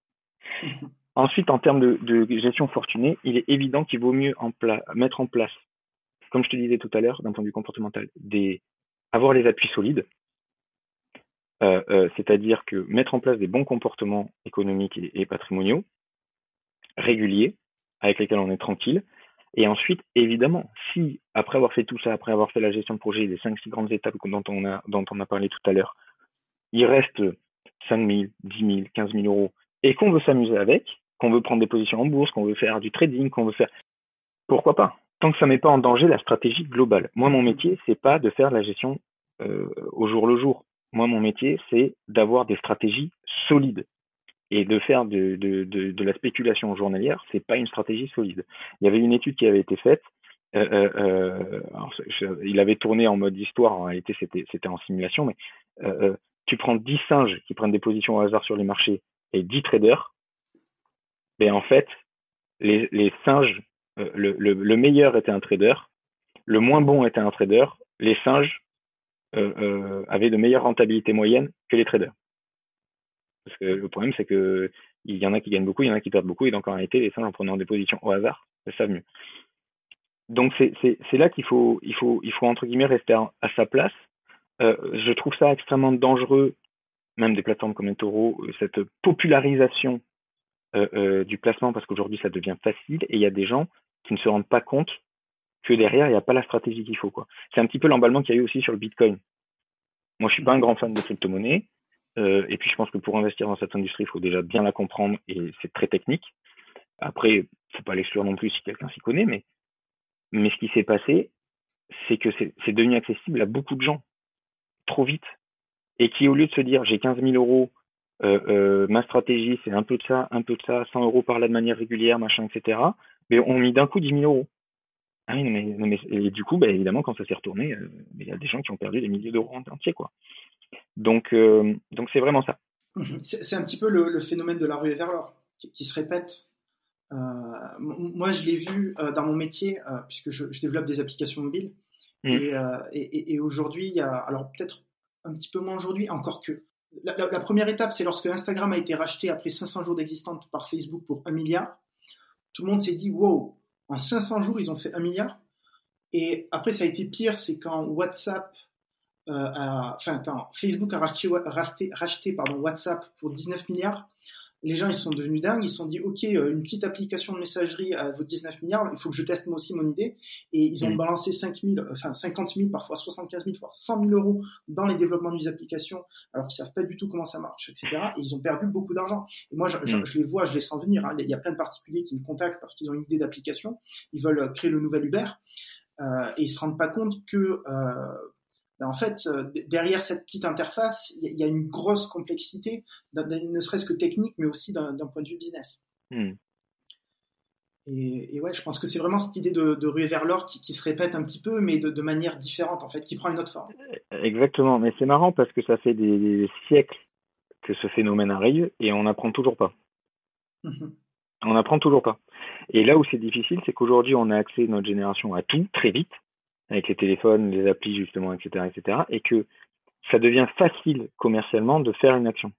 *laughs* Ensuite, en termes de, gestion fortunée, il est évident qu'il vaut mieux mettre en place, comme je te disais tout à l'heure, d'un point de vue comportemental, des, avoir les appuis solides, euh, euh, c'est-à-dire que mettre en place des bons comportements économiques et, patrimoniaux, réguliers, avec lesquels on est tranquille, et ensuite, évidemment, si après avoir fait tout ça, après avoir fait la gestion de projet, les 5-6 grandes étapes dont on, a, dont on a parlé tout à l'heure, il reste 5 000, 10 000, 15 000 euros et qu'on veut s'amuser avec, qu'on veut prendre des positions en bourse, qu'on veut faire du trading, qu'on veut faire, pourquoi pas? Tant que ça met pas en danger la stratégie globale. Moi, mon métier, c'est pas de faire la gestion euh, au jour le jour. Moi, mon métier, c'est d'avoir des stratégies solides. Et de faire de, de, de, la spéculation journalière, c'est pas une stratégie solide. Il y avait une étude qui avait été faite. Euh, euh, euh il avait tourné en mode histoire, en réalité c'était en simulation, mais tu prends 10 singes qui prennent des positions au hasard sur les marchés et 10 traders, et en fait, les, les singes, le, le, meilleur était un trader, le moins bon était un trader, les singes avaient de meilleures rentabilités moyennes que les traders. Parce que le problème, c'est que il y en a qui gagnent beaucoup, il y en a qui perdent beaucoup, et donc en réalité, les singes, en prenant des positions au hasard, ça savent mieux. Donc c'est là qu'il faut, entre guillemets rester à, sa place. Euh, je trouve ça extrêmement dangereux, même des plateformes comme eToro, euh, cette popularisation euh, du placement, parce qu'aujourd'hui ça devient facile, et il y a des gens qui ne se rendent pas compte que derrière il n'y a pas la stratégie qu'il faut. C'est un petit peu l'emballement qu'il y a eu aussi sur le Bitcoin. Moi, je suis pas un grand fan de crypto-monnaie. Euh, et puis je pense que pour investir dans cette industrie, il faut déjà bien la comprendre et c'est très technique. Après, faut pas l'exclure non plus si quelqu'un s'y connaît, mais ce qui s'est passé, c'est que c'est devenu accessible à beaucoup de gens trop vite et qui au lieu de se dire j'ai 15 000 euros, euh, euh, ma stratégie c'est un peu de ça, un peu de ça, 100 euros par là de manière régulière, machin, etc. Mais on mis d'un coup 10 000 euros. Ah oui, mais, et du coup, bah, évidemment, quand ça s'est retourné, il y a des gens qui ont perdu des milliers d'euros en entier, quoi. Donc, euh, donc c'est vraiment ça. Mhm. C'est un petit peu le, phénomène de la rue vers l'or qui, se répète. Euh, moi, je l'ai vu euh, dans mon métier, puisque je, développe des applications mobiles. Mhm. Et, et, aujourd'hui, il y a, alors peut-être un petit peu moins aujourd'hui, encore que. La, la première étape, c'est lorsque Instagram a été racheté après 500 jours d'existence par Facebook pour 1 milliard. Tout le monde s'est dit, wow, en 500 jours, ils ont fait 1 milliard. Et après, ça a été pire, c'est quand WhatsApp euh, enfin, quand Facebook a racheté, racheté, racheté pardon, WhatsApp pour 19 milliards, les gens ils sont devenus dingues, ils se sont dit ok euh, une petite application de messagerie à vaut 19 milliards, il faut que je teste moi aussi mon idée et ils ont mm. balancé 5 000, enfin 50 000, parfois 75 000, voire 100 000 euros dans les développements des applications alors qu'ils savent pas du tout comment ça marche, etc. Et ils ont perdu beaucoup d'argent. Et moi je, mm. je, les vois, je les sens venir. Hein. Il y a plein de particuliers qui me contactent parce qu'ils ont une idée d'application, ils veulent créer le nouvel Uber. Euh, et ils se rendent pas compte que euh, en fait, euh, derrière cette petite interface, il y, a une grosse complexité, ne serait-ce que technique, mais aussi d'un point de vue business. Hmm. Et, ouais, je pense que c'est vraiment cette idée de, de ruer vers l'or qui, se répète un petit peu, mais de, manière différente, en fait, qui prend une autre forme. Exactement, mais c'est marrant parce que ça fait des, siècles que ce phénomène arrive et on n'apprend toujours pas. Mhm. On n'apprend toujours pas. Et là où c'est difficile, c'est qu'aujourd'hui, on a accès, notre génération, à tout très vite avec les téléphones, les applis justement, etc., etc., et que ça devient facile commercialement de faire une action.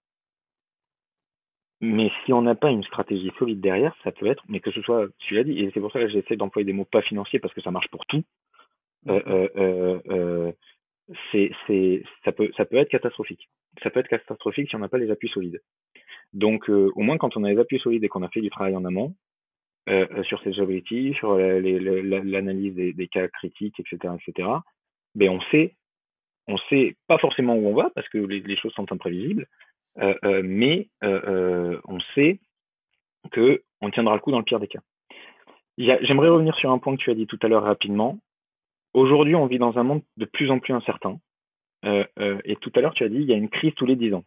Mais si on n'a pas une stratégie solide derrière, ça peut être, mais que ce soit, tu l'as dit, et c'est pour ça que j'essaie d'employer des mots pas financiers parce que ça marche pour tout. Euh, euh, euh, c'est, c'est, ça peut, ça peut être catastrophique. Ça peut être catastrophique si on n'a pas les appuis solides. Donc, au moins quand on a les appuis solides et qu'on a fait du travail en amont, euh, sur ces objectifs, sur l'analyse des, cas critiques, etc., etc. Mais on sait, on sait pas forcément où on va parce que les, choses sont imprévisibles, euh, euh mais on sait que on tiendra le coup dans le pire des cas. J'aimerais revenir sur un point que tu as dit tout à l'heure rapidement. Aujourd'hui, on vit dans un monde de plus en plus incertain. et tout à l'heure, tu as dit, il y a une crise tous les dix ans.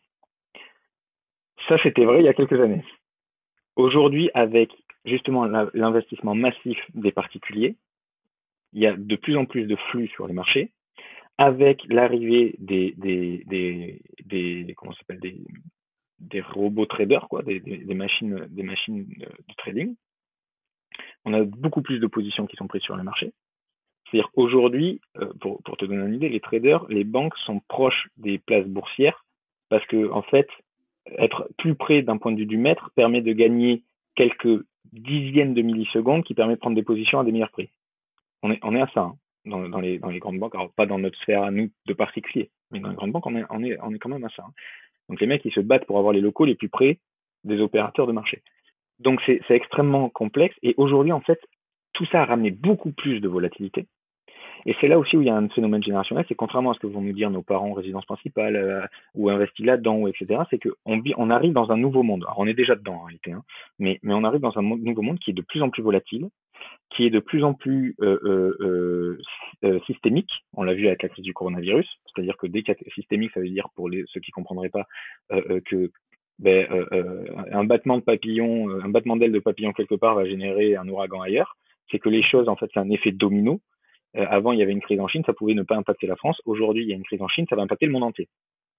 Ça, c'était vrai il y a quelques années. Aujourd'hui, avec justement l'investissement massif des particuliers, il y a de plus en plus de flux sur les marchés, avec l'arrivée des, des, des, des, comment des, des robots traders, quoi, des, machines, des machines de, trading. On a beaucoup plus de positions qui sont prises sur le marché. C'est-à-dire aujourd'hui, euh, pour, pour te donner une idée, les traders, les banques sont proches des places boursières parce que en fait, être plus près d'un point de vue du maître permet de gagner quelques dixièmes de millisecondes qui permet de prendre des positions à des meilleurs prix. On est, on est à ça hein, dans, les, dans les grandes banques, alors pas dans notre sphère à nous de particulier, mais dans les grandes banques, on est, on est, on est quand même à ça. Hein. Donc les mecs, ils se battent pour avoir les locaux les plus près des opérateurs de marché. Donc c'est extrêmement complexe et aujourd'hui, en fait, tout ça a ramené beaucoup plus de volatilité. Et c'est là aussi où il y a un phénomène générationnel, c'est contrairement à ce que vont nous dire nos parents résidence principale euh, ou investis là-dedans, etc., c'est qu'on on arrive dans un nouveau monde. Alors on est déjà dedans en réalité, hein, mais, on arrive dans un nouveau monde qui est de plus en plus volatile, qui est de plus en plus euh, euh, systémique. On l'a vu avec la crise du coronavirus, c'est-à-dire que dès qu'il systémique, ça veut dire pour ceux qui comprendraient pas que ben, un battement de papillon, un battement d'aile de papillon quelque part va générer un ouragan ailleurs. C'est que les choses, en fait, c'est un effet domino euh, avant, il y avait une crise en Chine, ça pouvait ne pas impacter la France. Aujourd'hui, il y a une crise en Chine, ça va impacter le monde entier.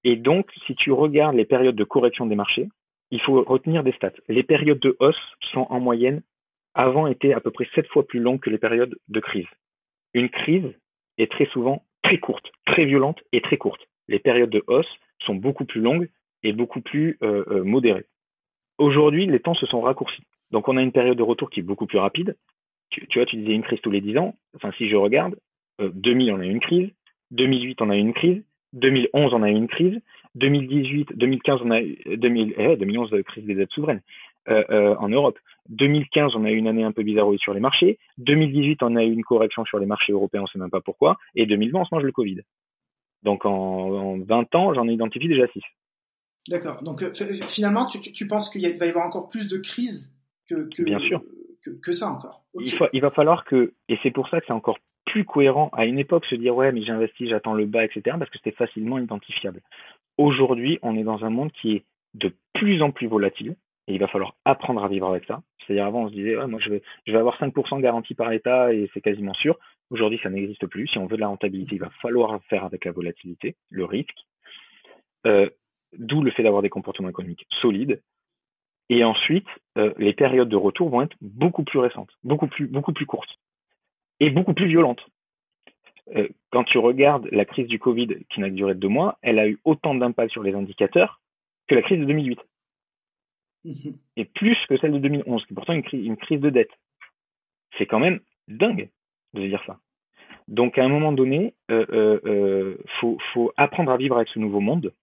Et donc, si tu regardes les périodes de correction des marchés, il faut retenir des stats. Les périodes de hausse sont en moyenne, avant, étaient à peu près sept fois plus longues que les périodes de crise. Une crise est très souvent très courte, très violente et très courte. Les périodes de hausse sont beaucoup plus longues et beaucoup plus euh, euh, modérées. Aujourd'hui, les temps se sont raccourcis. Donc, on a une période de retour qui est beaucoup plus rapide, tu, vois, tu disais une crise tous les 10 ans. Enfin, si je regarde, 2000, euh, on a eu une crise. 2008, on a eu une crise. 2011, on a eu une crise. 2018, 2015, on a eu, 2000, eh, 2011, la crise des dettes souveraines euh, euh, en Europe. 2015, on a eu une année un peu bizarre sur les marchés. 2018, on a eu une correction sur les marchés européens, on ne sait même pas pourquoi. Et 2020, on se mange le Covid. Donc en, en 20 ans, j'en ai identifié déjà 6. D'accord. Donc finalement, tu, tu, penses qu'il va y avoir encore plus de crises que, que, Bien sûr que, ça encore. Il, va falloir que, et c'est pour ça que c'est encore plus cohérent à une époque se dire ouais mais j'investis, j'attends le bas, etc. parce que c'était facilement identifiable. Aujourd'hui, on est dans un monde qui est de plus en plus volatile et il va falloir apprendre à vivre avec ça. C'est-à-dire avant on se disait ouais, moi je vais, avoir 5% garantie par l'État et c'est quasiment sûr. Aujourd'hui ça n'existe plus. Si on veut de la rentabilité, il va falloir faire avec la volatilité, le risque. Euh, d'où le fait d'avoir des comportements économiques solides, et ensuite, euh, les périodes de retour vont être beaucoup plus récentes, beaucoup plus, beaucoup plus courtes et beaucoup plus violentes. Euh, quand tu regardes la crise du Covid qui n'a duré deux mois, elle a eu autant d'impact sur les indicateurs que la crise de 2008. Mhm. Et plus que celle de 2011, qui est pourtant une, une crise de dette. C'est quand même dingue de dire ça. Donc à un moment donné, euh, euh, faut, faut apprendre à vivre avec ce nouveau monde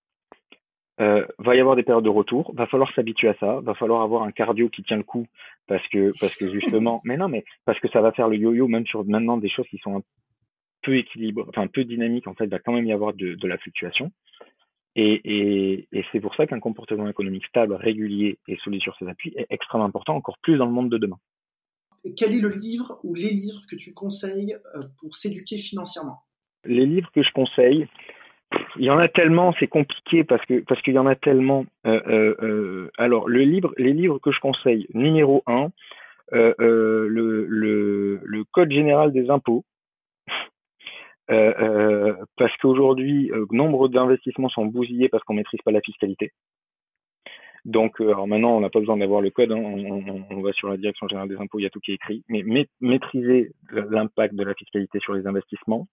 euh, va y avoir des périodes de retour, va falloir s'habituer à ça, va falloir avoir un cardio qui tient le coup parce que parce que justement, *laughs* mais non, mais parce que ça va faire le yo-yo même sur maintenant des choses qui sont un peu équilibrées, enfin un peu dynamiques en fait, va quand même y avoir de, de la fluctuation. Et, et, et c'est pour ça qu'un comportement économique stable, régulier et solide sur ses appuis est extrêmement important, encore plus dans le monde de demain. Quel est le livre ou les livres que tu conseilles euh, pour s'éduquer financièrement? Les livres que je conseille, il y en a tellement, c'est compliqué parce que parce qu'il y en a tellement. Euh, euh, euh, alors le livre, les livres que je conseille, numéro un, le, le, le code général des impôts. parce qu'aujourd'hui, nombre d'investissements sont bousillés parce qu'on maîtrise pas la fiscalité. Donc, alors maintenant, on n'a pas besoin d'avoir le code, hein, on, on, va sur la direction générale des impôts, il y a tout qui est écrit. Mais maîtriser l'impact de la fiscalité sur les investissements,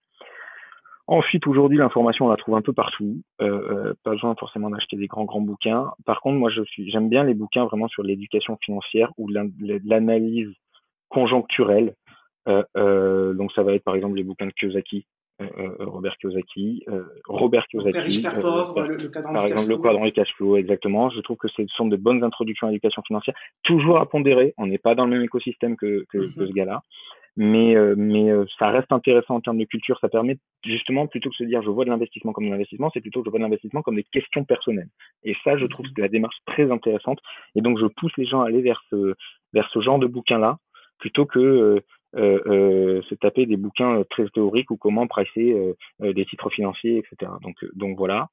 Ensuite, aujourd'hui, l'information, on la trouve un peu partout. Euh, euh, pas besoin forcément d'acheter des grands, grands bouquins. Par contre, moi, je suis, j'aime bien les bouquins vraiment sur l'éducation financière ou l'analyse conjoncturelle. Euh, euh, donc, ça va être par exemple les bouquins de Kiyosaki, euh, euh, Robert Kiyosaki, Robert Kiyosaki. pauvre, le, cadran par exemple, le quadrant du cash flow, exactement. Je trouve que ce sont de bonnes introductions à l'éducation financière, toujours à pondérer. On n'est pas dans le même écosystème que, que, que ce gars-là mais euh, mais euh, ça reste intéressant en termes de culture. Ça permet justement plutôt que de se dire je vois de l'investissement comme de l'investissement, c'est plutôt que je vois de l'investissement comme des questions personnelles. Et ça, je trouve que la démarche très intéressante. Et donc je pousse les gens à aller vers ce vers ce genre de bouquin là plutôt que euh, euh, se taper des bouquins très théoriques ou comment pricer des titres financiers, etc. Donc, donc voilà.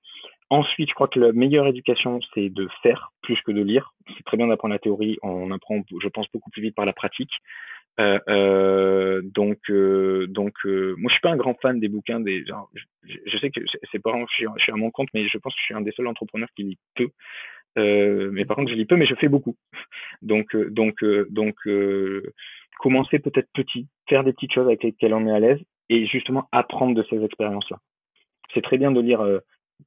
Ensuite, je crois que la meilleure éducation, c'est de faire plus que de lire. C'est très bien d'apprendre la théorie, on apprend, je pense, beaucoup plus vite par la pratique. Euh, euh, donc, euh, donc, euh, moi, je suis pas un grand fan des bouquins. Des, genre, je, sais que c'est pas, je suis, je suis à mon compte, mais je pense que je suis un des seuls entrepreneurs qui lit peu. Euh, mais par contre, je lis peu, mais je fais beaucoup. Donc, donc, donc, commencer peut-être petit, faire des petites choses avec lesquelles on est à l'aise, et justement apprendre de ces expériences-là. C'est très bien de lire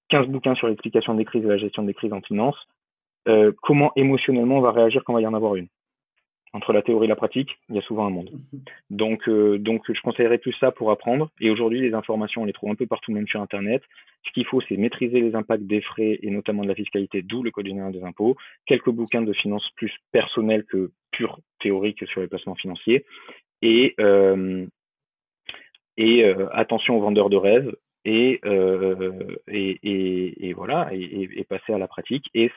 15 bouquins sur l'explication des crises et la gestion des crises en finance. comment émotionnellement on va réagir quand il va y en avoir une entre la théorie et la pratique, il y a souvent un monde. Mhm. Donc, euh, donc je conseillerais plus ça pour apprendre. Et aujourd'hui, les informations, on les trouve un peu partout, même sur Internet. Ce qu'il faut, c'est maîtriser les impacts des frais et notamment de la fiscalité, d'où le Code général des impôts. Quelques bouquins de finances plus personnels que pure théorique sur les placements financiers. Et, euh, et attention aux vendeurs de rêves et, et, et, et, voilà, et, et, passer à la pratique. Et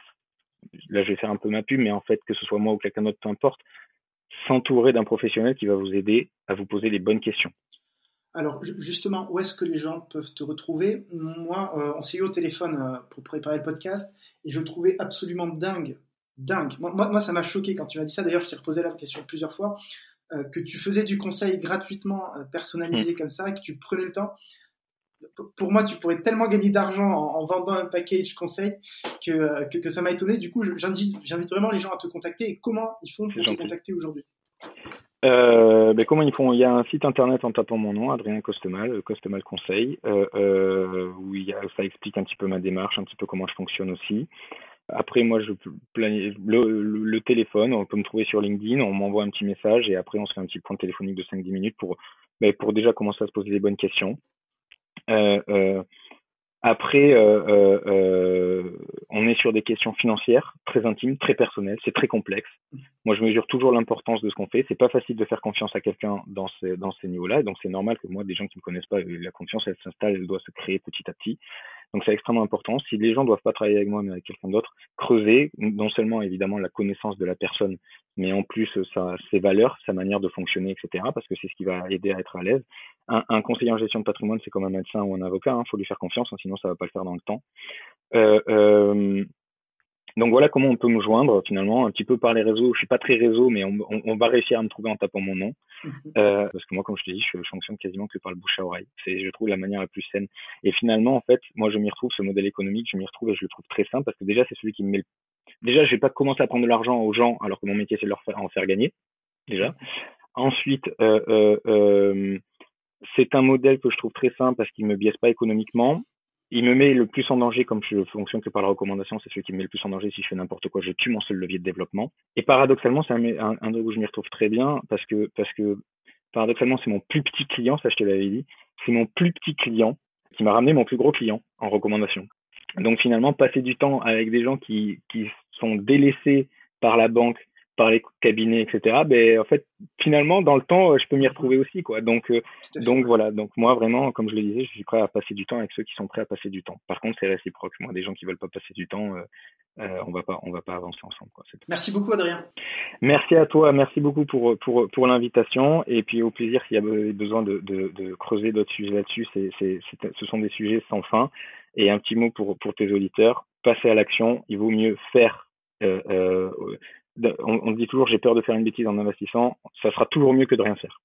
là, je vais faire un peu ma pub, mais en fait, que ce soit moi ou quelqu'un d'autre, peu importe, s'entourer d'un professionnel qui va vous aider à vous poser les bonnes questions. Alors justement, où est-ce que les gens peuvent te retrouver? Moi, euh, on s'est eu au téléphone euh, pour préparer le podcast et je trouvais absolument dingue, dingue. Moi, moi, ça m'a choqué quand tu m'as dit ça. D'ailleurs, je t'ai reposé la question plusieurs fois euh, que tu faisais du conseil gratuitement personnalisé mmh. comme ça et que tu prenais le temps. Pour moi, tu pourrais tellement gagner d'argent en, vendant un package conseil que, que, ça m'a étonné. Du coup, j'invite vraiment les gens à te contacter. Et comment ils font pour te contacter aujourd'hui? Euh, ben comment ils font? Il y a un site internet en tapant mon nom, Adrien Costemal, euh, Costemal Conseil, euh, où ça explique un petit peu ma démarche, un petit peu comment je fonctionne aussi. Après, moi, je le, téléphone, on peut me trouver sur LinkedIn, on m'envoie un petit message et après, on se fait un petit point téléphonique de 5-10 minutes pour, ben, pour déjà commencer à se poser les bonnes questions. Après, euh, euh, euh, on est sur des questions financières très intimes, très personnelles, c'est très complexe. Moi, je mesure toujours l'importance de ce qu'on fait. C'est pas facile de faire confiance à quelqu'un dans ces, dans ces niveaux-là, donc c'est normal que moi, des gens qui me connaissent pas, la confiance, elle s'installe, elle doit se créer petit à petit. Donc c'est extrêmement important. Si les gens doivent pas travailler avec moi, mais avec quelqu'un d'autre, creuser non seulement évidemment la connaissance de la personne, mais en plus sa, ses valeurs, sa manière de fonctionner, etc. Parce que c'est ce qui va aider à être à l'aise. Un, conseiller en gestion de patrimoine, c'est comme un médecin ou un avocat. Il hein, faut lui faire confiance, hein, sinon ça va pas le faire dans le temps. Euh, euh, donc voilà comment on peut me joindre finalement, un petit peu par les réseaux. Je suis pas très réseau, mais on, on, on va réussir à me trouver en tapant mon nom. Mhm. Euh, parce que moi, comme je te dis, je, je, fonctionne quasiment que par le bouche à oreille. C'est, je trouve, la manière la plus saine. Et finalement, en fait, moi, je m'y retrouve, ce modèle économique, je m'y retrouve et je le trouve très simple parce que déjà, c'est celui qui me met le... Déjà, je vais pas commencer à prendre de l'argent aux gens alors que mon métier, c'est de leur faire, en faire gagner. Déjà. Ensuite, euh, euh, euh, c'est un modèle que je trouve très simple parce qu'il me biaise pas économiquement il me met le plus en danger, comme je fonctionne que par la recommandation, c'est celui qui me met le plus en danger si je fais n'importe quoi, je tue mon seul levier de développement. Et paradoxalement, c'est un, un, où je m'y retrouve très bien parce que, parce que paradoxalement, c'est mon plus petit client, ça je te l'avais dit, c'est mon plus petit client qui m'a ramené mon plus gros client en recommandation. Donc finalement, passer du temps avec des gens qui, qui sont délaissés par la banque, par les cabinets, etc. Ben en fait, finalement, dans le temps, je peux m'y retrouver aussi, quoi. Donc, euh, donc voilà. Donc moi, vraiment, comme je le disais, je suis prêt à passer du temps avec ceux qui sont prêts à passer du temps. Par contre, c'est réciproque. Moi, des gens qui veulent pas passer du temps, euh, euh, on va pas, on va pas avancer ensemble, quoi. Merci beaucoup, Adrien. Merci à toi. Merci beaucoup pour pour pour l'invitation. Et puis au plaisir s'il y a besoin de de, de creuser d'autres sujets là-dessus. C'est c'est ce sont des sujets sans fin. Et un petit mot pour pour tes auditeurs. Passer à l'action. Il vaut mieux faire. Euh, euh, on, dit toujours j'ai peur de faire une bêtise en investissant, ça sera toujours mieux que de rien faire.